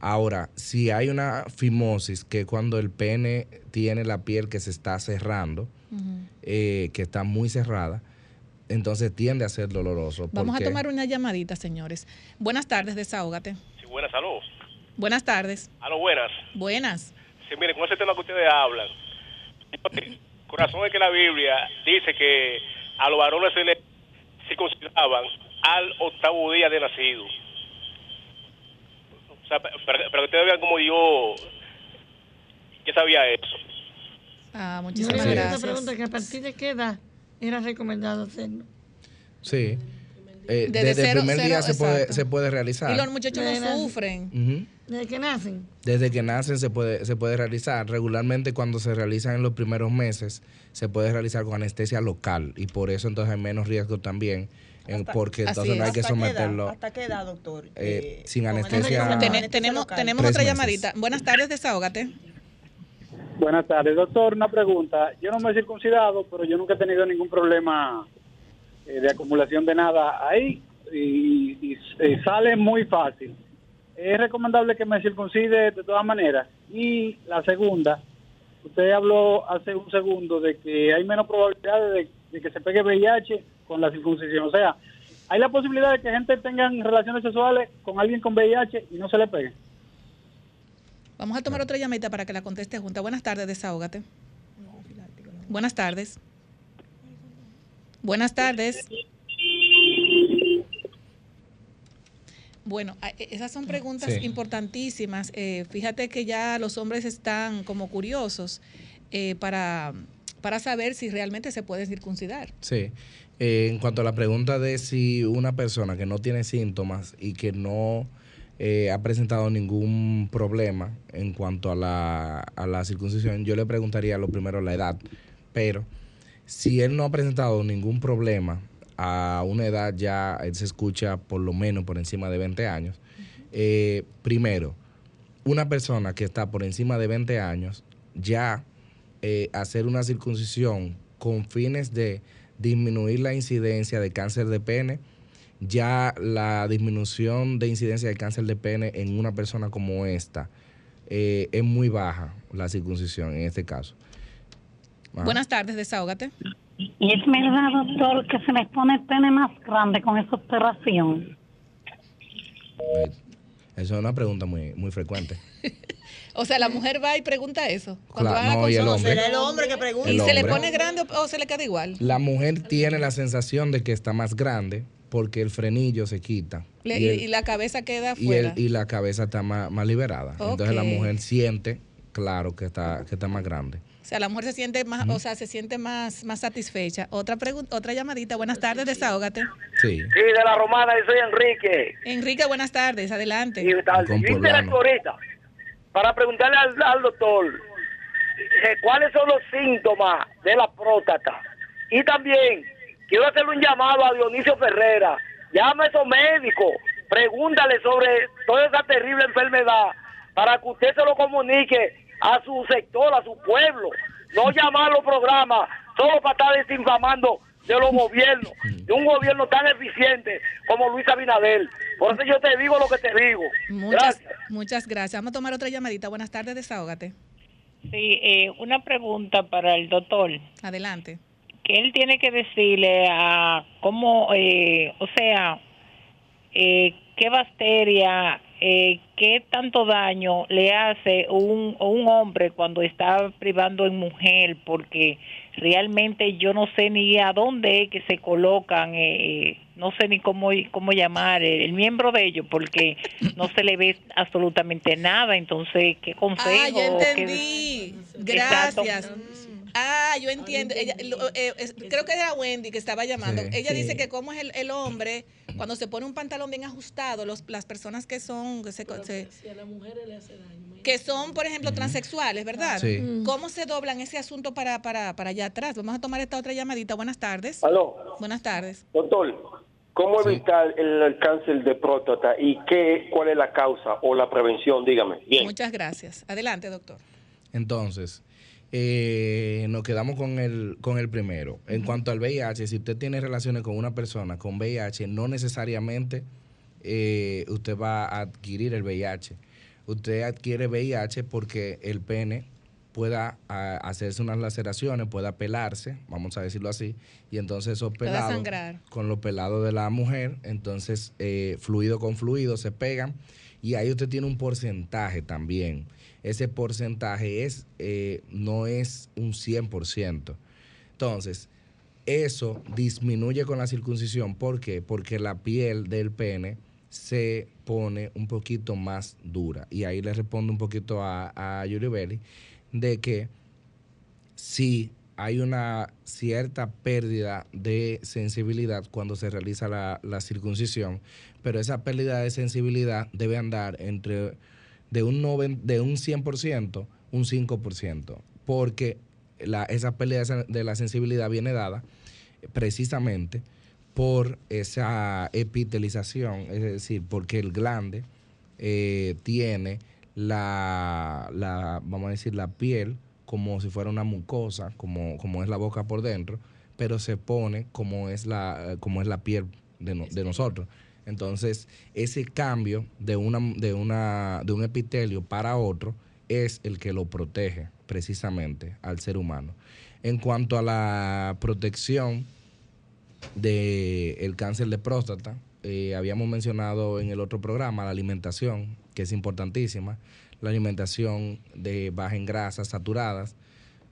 Ahora, si hay una fimosis, que es cuando el pene tiene la piel que se está cerrando, eh, que está muy cerrada, entonces tiende a ser doloroso. Vamos a tomar una llamadita, señores. Buenas tardes, desahógate. Sí, buenas, salud. Buenas tardes. Aló, buenas. Buenas. Sí, miren, con ese tema que ustedes hablan, corazón es que la Biblia dice que a los varones se les circuncidaban al octavo día de nacido. O sea, para, para que ustedes vean como yo ya sabía eso. Ah, muchísimas gracias. pregunta que a partir de qué edad era recomendado hacerlo. Sí. Eh, Desde desde cero- el primer día cero, se puede, se puede realizar. Y los muchachos Desde no sufren. Desde que nacen. Desde que nacen se puede, se puede realizar. Regularmente cuando se realizan en los primeros meses se puede realizar con anestesia local y por eso entonces hay menos riesgo también en- porque entonces no hay que ¿Hasta qué edad? someterlo ¿Hasta qué edad, doctor? eh, sin con anestesia. Ten- anestesia tenemos local. tenemos otra meses. llamadita. Buenas tardes, desahógate. Buenas tardes, doctor. Una pregunta. Yo no me he circuncidado, pero yo nunca he tenido ningún problema eh, de acumulación de nada ahí y, y- y sale muy fácil. Es recomendable que me circuncide de todas maneras. Y la segunda, usted habló hace un segundo de que hay menos probabilidades de, de que se pegue VIH con la circuncisión. O sea, hay la posibilidad de que gente tenga relaciones sexuales con alguien con VIH y no se le pegue. Vamos a tomar otra llamadita para que la conteste junta. Buenas tardes, desahógate. Buenas tardes. Buenas tardes. Bueno, e- esas son preguntas Sí. importantísimas. Eh, fíjate que ya los hombres están como curiosos eh, para, para saber si realmente se puede circuncidar. Sí. Eh, en cuanto a la pregunta de si una persona que no tiene síntomas y que no eh, ha presentado ningún problema en cuanto a la, a la circuncisión, yo le preguntaría lo primero la edad. Pero si él no ha presentado ningún problema a una edad ya, él se escucha por lo menos por encima de 20 años, eh, primero, una persona que está por encima de 20 años, ya eh, hacer una circuncisión con fines de disminuir la incidencia de cáncer de pene, ya la disminución de incidencia de cáncer de pene en una persona como esta eh, es muy baja, la circuncisión en este caso. Ajá. Buenas tardes, desahógate. Y es verdad, doctor, que se les pone el pene más grande con esa operación. Eso es una pregunta muy, muy frecuente. (laughs) O sea, la mujer va y pregunta eso. Cuando Claro, va a no, y el hombre. Será el hombre que pregunta. ¿Y se le pone grande o, se le queda igual? La mujer tiene la sensación de que está más grande porque el frenillo se quita. Le- y, y, el- y la cabeza queda y, afuera. el- y la cabeza está más, más liberada. Entonces la mujer siente, claro, que está, que está más grande. O sea, la mujer se siente más, o sea, se siente más, más satisfecha. Otra pregunta, otra llamadita. Buenas tardes, desahógate. Sí. Sí, de la romana, yo soy Enrique. Enrique, buenas tardes, adelante. Y ahorita para preguntarle al, al doctor eh, cuáles son los síntomas de la próstata. Y también quiero hacerle un llamado a Dionisio Ferrera. Llama a esos médicos, pregúntale sobre toda esa terrible enfermedad para que usted se lo comunique a su sector, a su pueblo. No llamar a los programas solo para estar desinfamando de los gobiernos, de un gobierno tan eficiente como Luis Abinader. Por eso yo te digo lo que te digo. Muchas, muchas gracias. Vamos a tomar otra llamadita. Buenas tardes, desahógate. Sí, eh, una pregunta para el doctor. Adelante. Que él tiene que decirle a cómo, eh, o sea, eh, qué bacteria, eh, qué tanto daño le hace un, un hombre cuando está privando en mujer, porque realmente yo no sé ni a dónde es que se colocan, eh, no sé ni cómo, cómo llamar el, el miembro de ellos, porque no se le ve absolutamente nada. Entonces, ¿qué consejo? Ah, ya entendí. Gracias. Ah, yo entiendo. Ella, lo- eh, es- creo que era Wendy que estaba llamando. Sí, Ella sí. dice que como es el, el hombre, cuando se pone un pantalón bien ajustado, los, las personas que son, que, se, se- Si a las mujeres le hace daño. que son, por ejemplo, transexuales, ¿verdad? Sí. ¿Cómo se doblan ese asunto para, para, para allá atrás? Vamos a tomar esta otra llamadita. Buenas tardes. Aló. Buenas tardes. Doctor, ¿cómo evitar el, el cáncer de próstata y qué, cuál es la causa o la prevención? Dígame. Bien. Muchas gracias. Adelante, doctor. Entonces, eh, nos quedamos con el, con el primero. En cuanto al VIH, si usted tiene relaciones con una persona con VIH, no necesariamente eh, usted va a adquirir el VIH. Usted adquiere VIH porque el pene pueda ah, hacerse unas laceraciones, pueda pelarse, vamos a decirlo así, y entonces esos pelados, con los pelados de la mujer, entonces eh, fluido con fluido se pegan y ahí usted tiene un porcentaje también. Ese porcentaje es eh, no es un 100%. Entonces, eso disminuye con la circuncisión. ¿Por qué? Porque la piel del pene se pone un poquito más dura. Y ahí le respondo un poquito a, a Yuri Belli de que sí hay una cierta pérdida de sensibilidad cuando se realiza la, la circuncisión, pero esa pérdida de sensibilidad debe andar entre de un, noven- de un 100%, un 5%, porque esa pérdida de la sensibilidad viene dada precisamente por esa epitelización, es decir, porque el glande eh, tiene la, la, vamos a decir, la piel como si fuera una mucosa, como, como es la boca por dentro, pero se pone como es la, como es la piel de, no- de nosotros. Entonces, ese cambio de, una, de, una, de un epitelio para otro es el que lo protege precisamente al ser humano. En cuanto a la protección del cáncer de próstata, eh, habíamos mencionado en el otro programa la alimentación, que es importantísima. La alimentación de baja en grasas saturadas,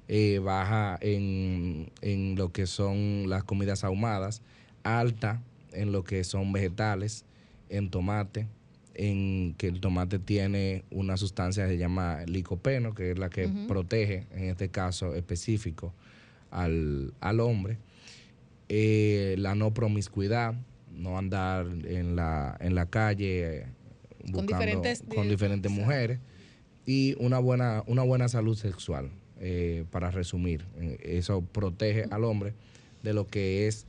eh, baja en, en lo que son las comidas ahumadas, alta en lo que son vegetales, en tomate, en que el tomate tiene una sustancia que se llama licopeno, que es la que protege, en este caso específico, al, al hombre. Eh, la no promiscuidad, no andar en la, en la calle eh, Con buscando diferentes- con diferentes mujeres y una buena, una buena salud sexual, eh, para resumir. Eso protege al hombre de lo que es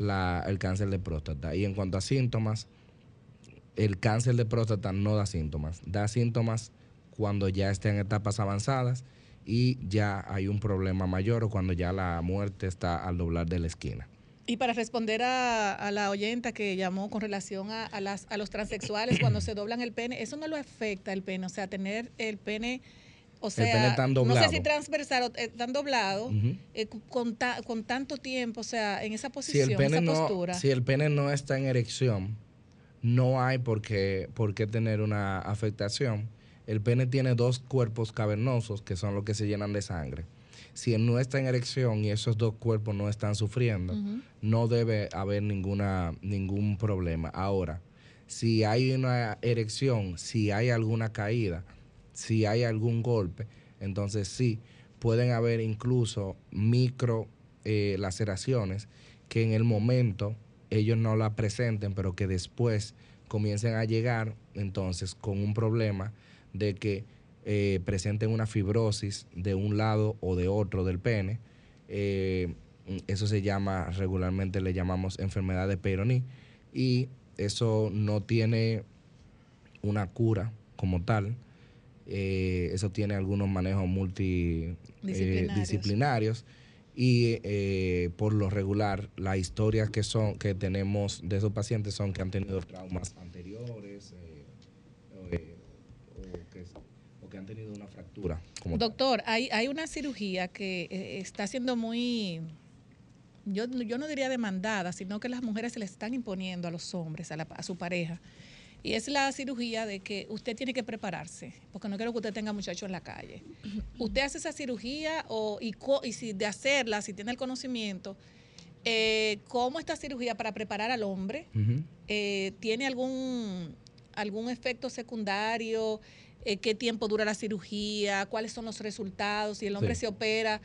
la, el cáncer de próstata. Y en cuanto a síntomas, el cáncer de próstata no da síntomas. Da síntomas cuando ya está en etapas avanzadas y ya hay un problema mayor o cuando ya la muerte está al doblar de la esquina. Y para responder a, la oyenta que llamó con relación a, a los transexuales cuando se doblan el pene, eso no lo afecta el pene, o sea, tener el pene, o sea, no sé si transversal o eh, tan doblado, eh, con, ta- con tanto tiempo, o sea, en esa Si posición, el, pene esa no, postura. si el pene no está en erección, no hay por qué, por qué tener una afectación. El pene tiene dos cuerpos cavernosos que son los que se llenan de sangre. Si él no está en erección y esos dos cuerpos no están sufriendo, no debe haber ninguna, ningún problema. Ahora, si hay una erección, si hay alguna caída, si hay algún golpe, entonces sí, pueden haber incluso micro eh, laceraciones que en el momento ellos no la presenten, pero que después comiencen a llegar entonces con un problema de que eh, presenten una fibrosis de un lado o de otro del pene. Eh, eso se llama, regularmente le llamamos enfermedad de Peyronie y eso no tiene una cura como tal. Eh, eso tiene algunos manejos multidisciplinarios disciplinarios y eh, por lo regular las historias que son que tenemos de esos pacientes son que han tenido traumas anteriores eh, o, eh, o que, o que han tenido una fractura. Como. Doctor, hay, hay una cirugía que está siendo muy, yo, yo no diría demandada, sino que las mujeres se le están imponiendo a los hombres, a, la- a su pareja. Y es la cirugía de que usted tiene que prepararse, porque no quiero que usted tenga muchachos en la calle. Usted hace esa cirugía o, y, si de hacerla, si tiene el conocimiento, eh, ¿cómo esta cirugía para preparar al hombre eh, tiene algún, algún efecto secundario, eh, qué tiempo dura la cirugía, cuáles son los resultados, si el hombre Sí. se opera.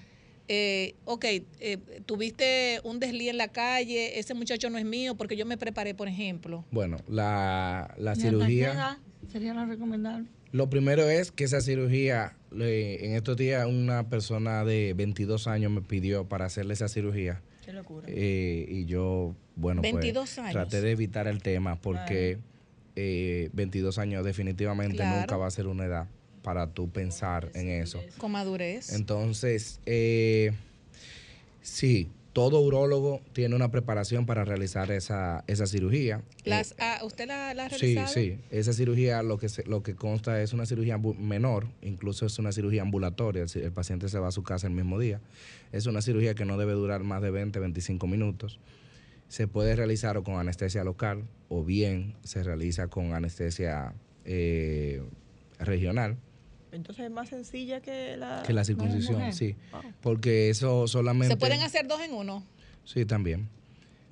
Eh, ok, eh, tuviste un deslí en la calle, ese muchacho no es mío porque yo me preparé, por ejemplo. Bueno, la, la ¿Y hasta qué cirugía... edad Sería la recomendable. Lo primero es que esa cirugía, le- en estos días una persona de 22 años me pidió para hacerle esa cirugía. Qué locura. Eh, y yo, bueno, 22 pues años. traté de evitar el tema porque eh, 22 años definitivamente Claro. nunca va a ser una edad para tú pensar en eso. Con madurez. Entonces, eh, sí, todo urólogo tiene una preparación para realizar esa, esa cirugía. Las, ah, ¿Usted la, la ha Sí, realizado? sí. Esa cirugía lo que se- lo que consta es una cirugía menor, incluso es una cirugía ambulatoria. El, el paciente se va a su casa el mismo día. Es una cirugía que no debe durar más de 20, 25 minutos. Se puede realizar o con anestesia local o bien se realiza con anestesia eh, regional, Entonces es más sencilla que la, que la circuncisión, sí. Porque eso solamente... ¿Se pueden hacer dos en uno? Sí, también.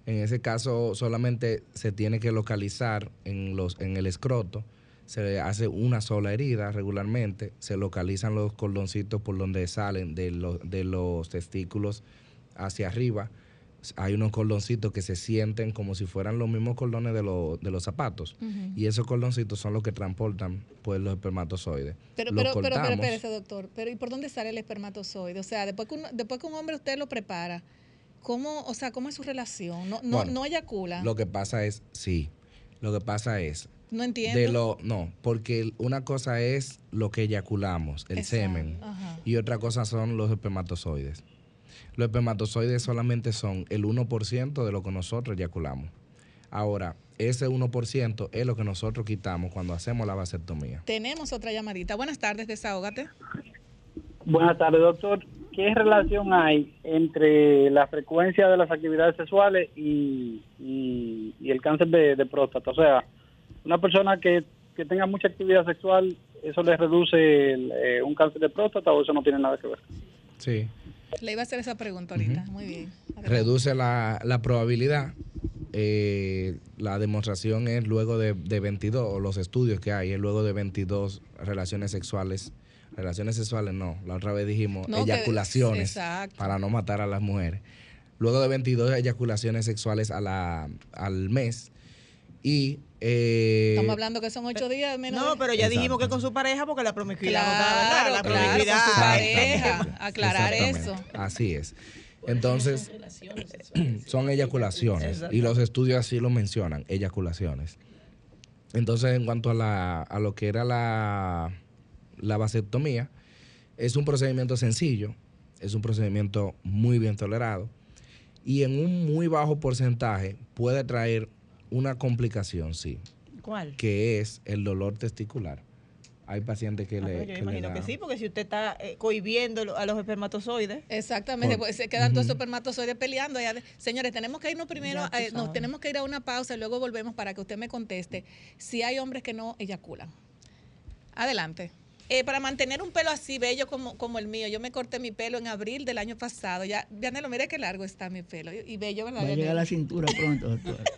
En ese caso solamente se tiene que localizar en los en el escroto. Se hace una sola herida regularmente. Se localizan los cordoncitos por donde salen de los, de los testículos hacia arriba. Hay unos cordoncitos que se sienten como si fueran los mismos cordones de, los- de los zapatos. Y esos cordoncitos son los que transportan pues, los espermatozoides. Pero, Los pero, pero, pero, doctor. Pero, ¿y por dónde sale el espermatozoide? O sea, después que, un, después que un hombre usted lo prepara, ¿Cómo, o sea, cómo es su relación? No, no, Bueno, no eyacula. Lo que pasa es, sí, lo que pasa es, no entiendo. de lo, no, porque una cosa es lo que eyaculamos, el Exacto, semen, ajá. y otra cosa son los espermatozoides. Los espermatozoides solamente son el 1% de lo que nosotros eyaculamos. Ahora, ese 1% es lo que nosotros quitamos cuando hacemos la vasectomía. Tenemos otra llamadita. Buenas tardes, desahógate. Buenas tardes, doctor. ¿Qué relación hay entre la frecuencia de las actividades sexuales y, y- y el cáncer de, de próstata? O sea, una persona que, que tenga mucha actividad sexual, ¿eso le reduce el, eh, un cáncer de próstata o eso no tiene nada que ver? Sí. Le iba a hacer esa pregunta ahorita. Muy bien. reduce la, la probabilidad. eh, la demostración es luego de, de 22, o los estudios que hay, es luego de 22 relaciones sexuales. Relaciones sexuales no, la otra vez dijimos No, eyaculaciones para no matar a las mujeres. Luego de 22 eyaculaciones sexuales a la, al mes. Y. eh, Estamos hablando que son ocho días menos. No, pero ya dijimos que con su pareja porque la promiscuidad no está, ¿verdad? Claro, La claro, promiscuidad. con su pareja. Aclarar eso. Así es. Entonces, son eyaculaciones. Y los estudios así lo mencionan, eyaculaciones. Entonces, en cuanto a, la, a lo que era la, la vasectomía, es un procedimiento sencillo, es un procedimiento muy bien tolerado y en un muy bajo porcentaje puede traer una complicación, sí, ¿Cuál? que es el dolor testicular. Hay pacientes que Ah, le... pero yo que le imagino da- que sí, porque si usted está eh, cohibiendo a los espermatozoides. Exactamente, Por- pues se quedan todos Ujú. esos espermatozoides peleando. allá de- Señores, tenemos que irnos primero, eh, nos tenemos que ir a una pausa y luego volvemos para que usted me conteste si hay hombres que no eyaculan. Adelante. Eh, para mantener un pelo así bello como, como el mío, yo me corté mi pelo en abril del año pasado. Ya, Vianelo, mire qué largo está mi pelo y y bello, ¿verdad? Va a llegar a la cintura pronto, doctor. (laughs)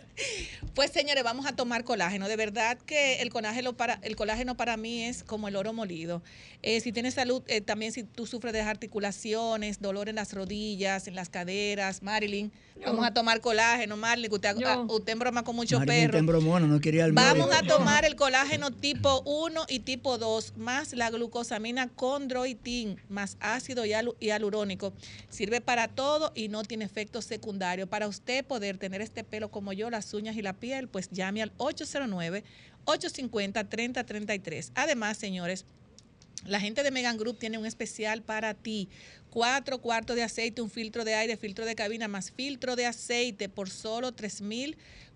Pues señores, vamos a tomar colágeno. De verdad que el colágeno para, el colágeno para mí es como el oro molido. Eh, si tienes salud, eh, también si tú sufres de articulaciones, dolor en las rodillas, en las caderas, Marilyn, vamos a tomar colágeno, Marilyn, que usted, ah, usted en broma con muchos perros. no quería al Vamos a tomar el colágeno tipo 1 y tipo 2, más la glucosamina condroitin, más ácido hialu- hialurónico. Sirve para todo y no tiene efectos secundarios. Para usted poder tener este pelo como yo, las uñas y la piel, pues llame al 809-850-3033. Además, señores, la gente de Megan Group tiene un especial para ti. Cuatro cuartos de aceite, un filtro de aire, filtro de cabina más filtro de aceite por solo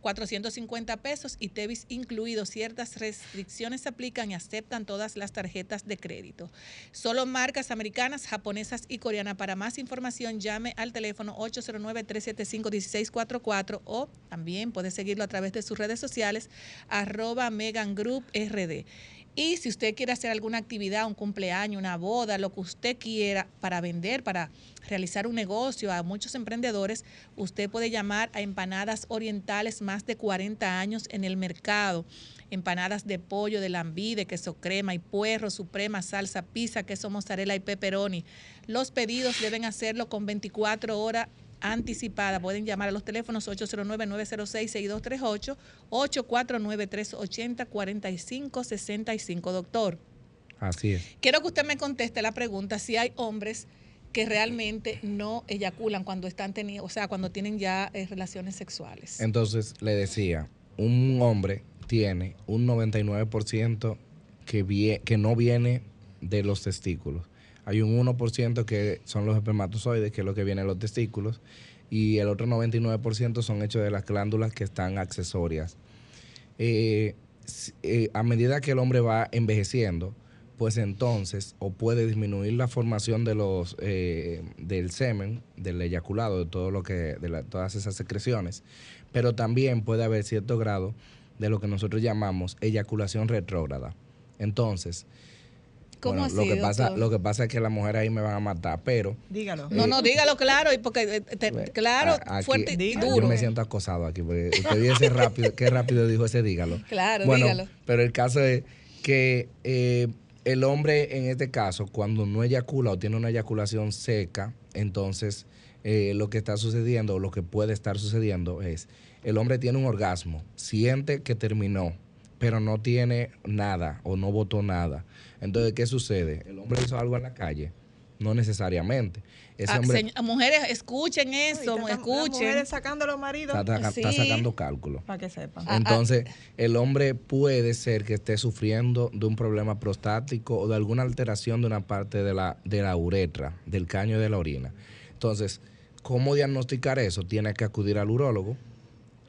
3,450 pesos y Tevis incluido. Ciertas restricciones se aplican y aceptan todas las tarjetas de crédito. Solo marcas americanas, japonesas y coreanas. Para más información, llame al teléfono 809-375-1644 o también puede seguirlo a través de sus redes sociales, arroba Megan Group RD. Y si usted quiere hacer alguna actividad, un cumpleaños, una boda, lo que usted quiera para vender, para realizar un negocio, a muchos emprendedores, usted puede llamar a Empanadas Orientales, más de 40 años en el mercado. Empanadas de pollo, de lambí, de queso crema y puerro, suprema, salsa, pizza, queso mozzarella y pepperoni. Los pedidos deben hacerlo con 24 horas anticipada. Pueden llamar a los teléfonos 809-906-6238, 849-380-4565. Doctor, Así es. quiero que usted me conteste la pregunta si hay hombres que realmente no eyaculan cuando están teniendo, o sea, cuando tienen ya eh, relaciones sexuales. Entonces, le decía, un hombre tiene un 99% que, que no viene de los testículos. Hay un 1% que son los espermatozoides, que es lo que viene de los testículos, y el otro 99% son hechos de las glándulas que están accesorias. Eh, eh, a medida que el hombre va envejeciendo, pues entonces o puede disminuir la formación de los eh, del semen, del eyaculado, de todo lo que, de la- todas esas secreciones, pero también puede haber cierto grado de lo que nosotros llamamos eyaculación retrógrada. Entonces, ¿Cómo bueno, lo que pasa, doctor? lo que pasa es que las mujeres ahí me van a matar, pero Dígalo. No, no, dígalo claro, y porque, eh, te- claro, a- aquí- fuerte y yo duro. me siento acosado aquí porque usted dice rápido, qué rápido dijo ese dígalo. (laughs) Claro, Bueno, dígalo. pero el caso es que eh, el hombre en este caso, cuando no eyacula o tiene una eyaculación seca, entonces eh, lo que está sucediendo o lo que puede estar sucediendo es, el hombre tiene un orgasmo, siente que terminó, pero no tiene nada o no votó nada. Entonces, ¿qué sucede? El hombre hizo algo en la calle No necesariamente. Ese Ah, hombre señ- mujeres, escuchen eso, escuchen. mujeres sacando a los maridos. está, está- está Sí. sacando cálculo. Para que sepan. Entonces, el hombre puede ser que esté sufriendo de un problema prostático o de alguna alteración de una parte de la, de la uretra, del caño de la orina. Entonces, ¿cómo diagnosticar eso? Tiene que acudir al urólogo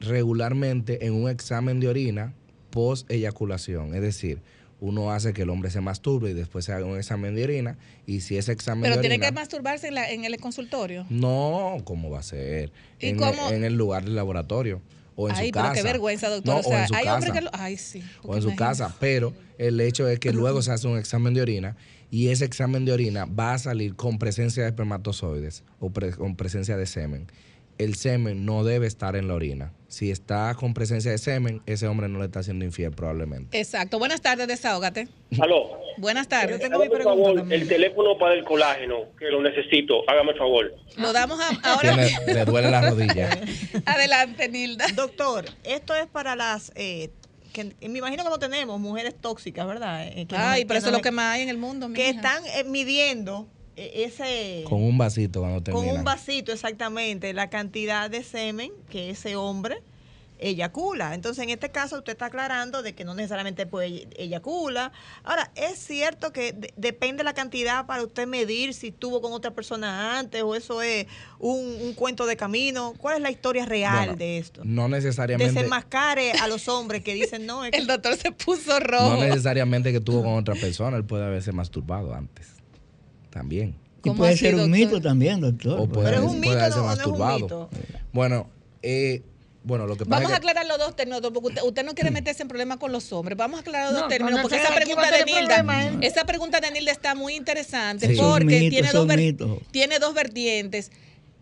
regularmente en un examen de orina post eyaculación. Es decir, uno hace que el hombre se masturbe y después se haga un examen de orina y si ese examen Pero de tiene orina... que masturbarse en, la- en el consultorio. No, ¿cómo va a ser? ¿Y en, cómo? en el lugar del laboratorio o en Ay, su pero casa. qué vergüenza, doctor. No, o sea, o en su hay casa. que lo. Ay, sí. o en su casa, pero el hecho es que luego se hace un examen de orina y ese examen de orina va a salir con presencia de espermatozoides o pre- con presencia de semen. El semen no debe estar en la orina. Si está con presencia de semen, ese hombre no le está haciendo infiel probablemente. Exacto. Buenas tardes, desahógate. Aló. Buenas tardes. Hágame, por favor, el teléfono para el colágeno, que lo necesito. Hágame el favor. Lo damos a- ahora. Tiene- le duele la rodilla. (laughs) Adelante, Nilda. Doctor, esto es para las. eh, que me imagino que no tenemos mujeres tóxicas, ¿verdad? Eh, que no- Ay, pero que eso es lo que más hay en el mundo. Que mija. están eh, midiendo ese. Con un vasito cuando con termina. un vasito exactamente la cantidad de semen que ese hombre eyacula. Entonces, en este caso, usted está aclarando de que no necesariamente pues, eyacula. Ahora, es cierto que de- depende la cantidad para usted medir si estuvo con otra persona antes o eso es un, un cuento de camino. ¿Cuál es la historia real Bueno, de esto? No necesariamente. Desenmascare a los hombres que dicen no. (laughs) El doctor se puso rojo. No necesariamente que tuvo con otra persona, él puede haberse masturbado antes. También. Y puede ser un mito también, doctor. O puede, Pero es un puede mito, haberse no- no es un masturbado. mito. Bueno, eh, bueno, lo que pasa Vamos a es que aclarar los dos términos, porque usted, usted no quiere meterse en problemas con los hombres. Vamos a aclarar los No, dos términos, porque esa pregunta a de Nilda, ¿eh? esa pregunta de Nilda está muy interesante Sí. Porque mitos, tiene, dos ver- tiene dos vertientes.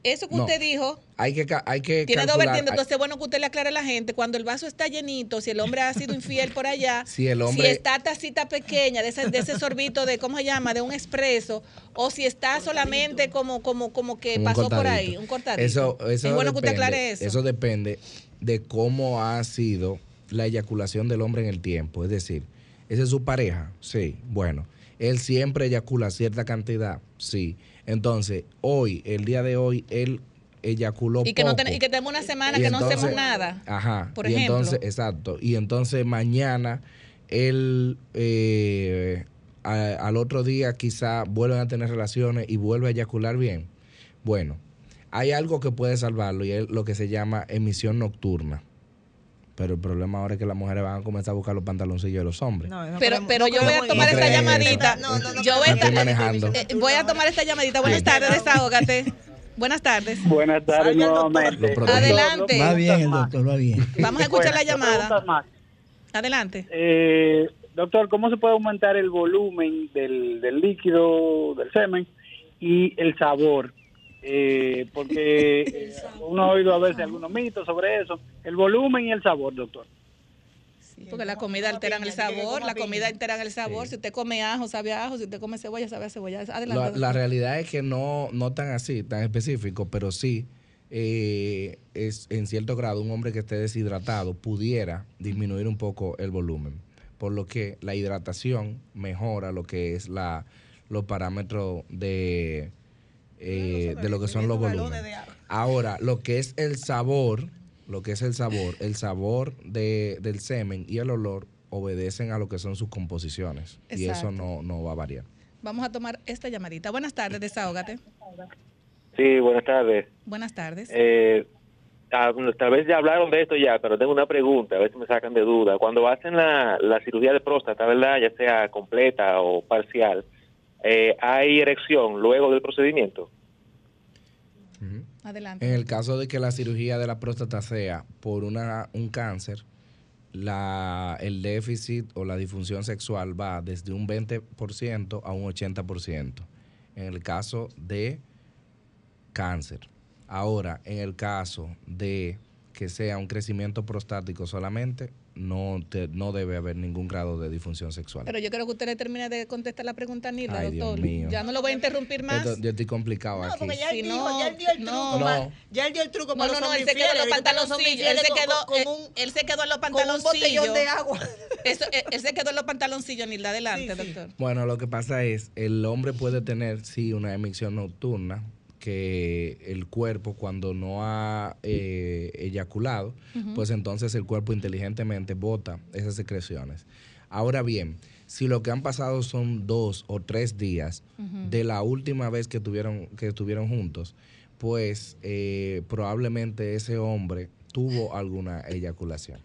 Eso que No. usted dijo hay que, ca- hay que tiene dos vertientes. Entonces, bueno, que usted le aclare a la gente, cuando el vaso está llenito, si el hombre ha sido infiel por allá, (laughs) Si el hombre- si está tacita pequeña, de ese, de ese sorbito de, ¿cómo se llama? De un expreso, o si está solamente como, como, como que un pasó por ahí, un cortadito. Eso, eso es bueno que usted depende- aclare eso. depende de cómo ha sido la eyaculación del hombre en el tiempo. Es decir, ¿esa es su pareja? Sí. Bueno, él siempre eyacula cierta cantidad. Sí. Entonces, hoy, el día de hoy, él eyaculó y que, no poco. ten- y que tenemos una semana Y que no hacemos nada. Ajá. Por y ejemplo. entonces, exacto. Y entonces mañana él eh, a- al otro día quizá vuelven a tener relaciones y vuelve a eyacular bien. Bueno, hay algo que puede salvarlo y es lo que se llama emisión nocturna. Pero el problema ahora es que las mujeres van a comenzar a buscar los pantaloncillos de los hombres. pero pero yo voy a tomar No esta llamadita. eso. yo voy a, No estoy manejando. eh, voy a tomar esta llamadita. Buenas tardes, desahógate. Buenas tardes. Buenas tardes nuevamente. Adelante. Va bien el doctor, va bien. Vamos a escuchar la llamada. Adelante. Eh, doctor, ¿cómo se puede aumentar el volumen del, del líquido, del semen y el sabor? Eh, porque eh, uno ha oído a veces algunos mitos sobre eso. El volumen y el sabor, doctor. Porque la comida altera el sabor, la comida altera el sabor. Si usted come ajo, sabe a ajo. Si usted come cebolla, sabe a cebolla. Adelante. La, la realidad es que no, no tan así, tan específico, pero sí eh, es en cierto grado un hombre que esté deshidratado pudiera disminuir un poco el volumen, por lo que la hidratación mejora lo que es la los parámetros de eh, de lo que son los volúmenes. Ahora, lo que es el sabor, lo que es el sabor, el sabor de, del semen y el olor obedecen a lo que son sus composiciones y eso Exacto. no, no va a variar. Vamos a tomar esta llamadita. Buenas tardes, desahógate. Sí, buenas tardes. Buenas tardes. Eh, ah, tal vez ya hablaron de esto ya, pero tengo una pregunta, a ver si me sacan de duda. Cuando hacen la, la cirugía de próstata, ¿verdad? Ya sea completa o parcial, eh, ¿hay erección luego del procedimiento? Adelante. En el caso de que la cirugía de la próstata sea por una, un cáncer, la, el déficit o la disfunción sexual va desde un 20% a un 80%. En el caso de cáncer. Ahora, en el caso de que sea un crecimiento prostático solamente, no, te- no debe haber ningún grado de disfunción sexual. Pero yo creo que usted le termine de contestar la pregunta a Nilda, Ay, Dios doctor. mío. Ya no lo voy a interrumpir más. Esto- yo estoy complicado aquí. Porque ya él Si dijo, no, ya él dio el truco. no. No. Ya él dio el truco No, para no, los no, él se quedó en los pantaloncillos. Él se quedó, con- con un- él se quedó en los con un pantaloncillos. botellón de agua. Eso, él, él se quedó en los pantaloncillos, Nilda. Adelante, doctor. Bueno, lo que pasa es, el hombre puede tener, sí, una emisión nocturna, que el cuerpo cuando no ha eh, eyaculado, pues entonces el cuerpo inteligentemente bota esas secreciones. Ahora bien, si lo que han pasado son dos o tres días de la última vez que tuvieron, que estuvieron juntos, pues eh, probablemente ese hombre tuvo alguna eyaculación.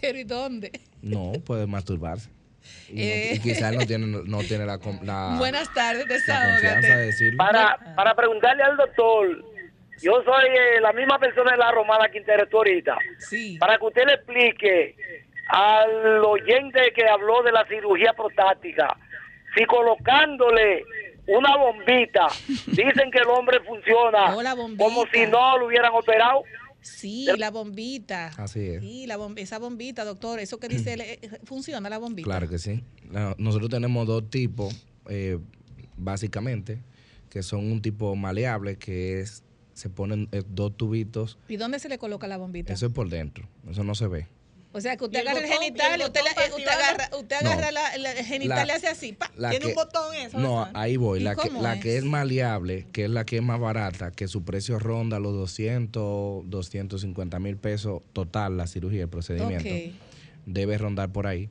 Pero ¿y dónde? No, puede masturbarse. Y, no- Eh. y quizás no tiene, (laughs) no tiene la, la- Buenas tardes, la de desahógate. decirlo. Para, para preguntarle al doctor, yo soy eh, la misma persona de la Romana que interesó ahorita. Sí. Para que usted le explique al oyente que habló de la cirugía prostática, si colocándole una bombita, (laughs) dicen que el hombre funciona como si no lo hubieran operado. Sí, la bombita. Así es. Sí, la esa bombita, doctor. Eso que dice, él, eh, funciona la bombita. Claro que sí. No, Nosotros tenemos dos tipos, eh, básicamente, que son un tipo maleable, que es, se ponen eh, dos tubitos, ¿Y dónde se le coloca la bombita? eso es por dentro, eso no se ve. O sea, que usted ¿Y el agarra el genital, ¿Y el usted, eh, usted agarra, usted No. agarra la, la- el genital le hace así. pa. La Tiene que- un botón eso. No, ahí voy. ¿Y La, que, cómo la es? que es maleable, que es la que es más barata, que su precio ronda los 200, 250 mil pesos total, la cirugía, el procedimiento. Ok. Debe rondar por ahí.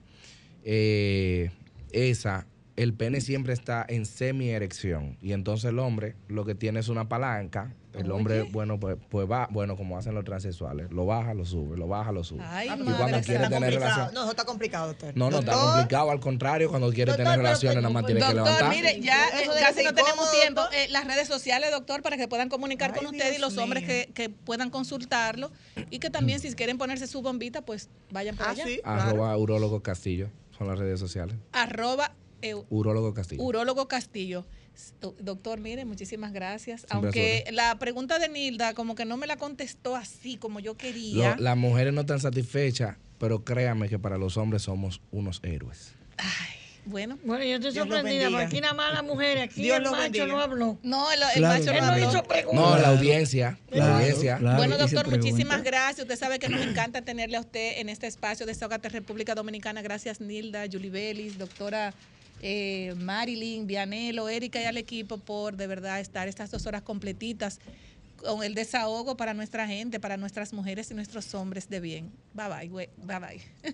Eh, esa, el pene siempre está en semi-erección. Y entonces el hombre lo que tiene es una palanca. El hombre, bueno, pues, pues va, bueno, como hacen los transexuales, lo baja, lo sube, lo baja, lo sube. Ay, y madre cuando quiere Está tener relación. No, eso está complicado, doctor. No, no está Doctor, complicado, al contrario, cuando quiere Doctor, tener relaciones, nada más tiene que Doctor, levantar. mire, ya eh, casi no tenemos tiempo. Eh, las redes sociales, doctor, para que puedan comunicar Ay, con usted y Dios los hombres mío. que, que puedan consultarlo. Y que también, si quieren ponerse su bombita, pues vayan por Ah, allá. sí. Arroba Urólogo Castillo, son las redes sociales. Arroba eh, Urólogo Castillo. Urólogo Castillo. Doctor, mire, muchísimas gracias. Aunque la pregunta de Nilda como que no me la contestó así como yo quería. Lo- las mujeres no están satisfechas, pero créanme que para los hombres somos unos héroes. Bueno. Bueno, yo estoy Dios sorprendida, porque aquí nada más las mujeres, aquí Dios el macho bendiga. no habló. No, el, el Claro. macho no habló. hizo preguntas. No, la Claro. audiencia, la Claro, audiencia. claro. Bueno, doctor, muchísimas gracias. Usted sabe que nos encanta tenerle a usted en este espacio de Desahogate República Dominicana. Gracias, Nilda, Julie Bellis, doctora eh, Marilyn, Vianelo, Erika y al equipo por de verdad estar estas dos horas completitas con el desahogo para nuestra gente, para nuestras mujeres y nuestros hombres de bien. Bye bye, bye bye. (laughs)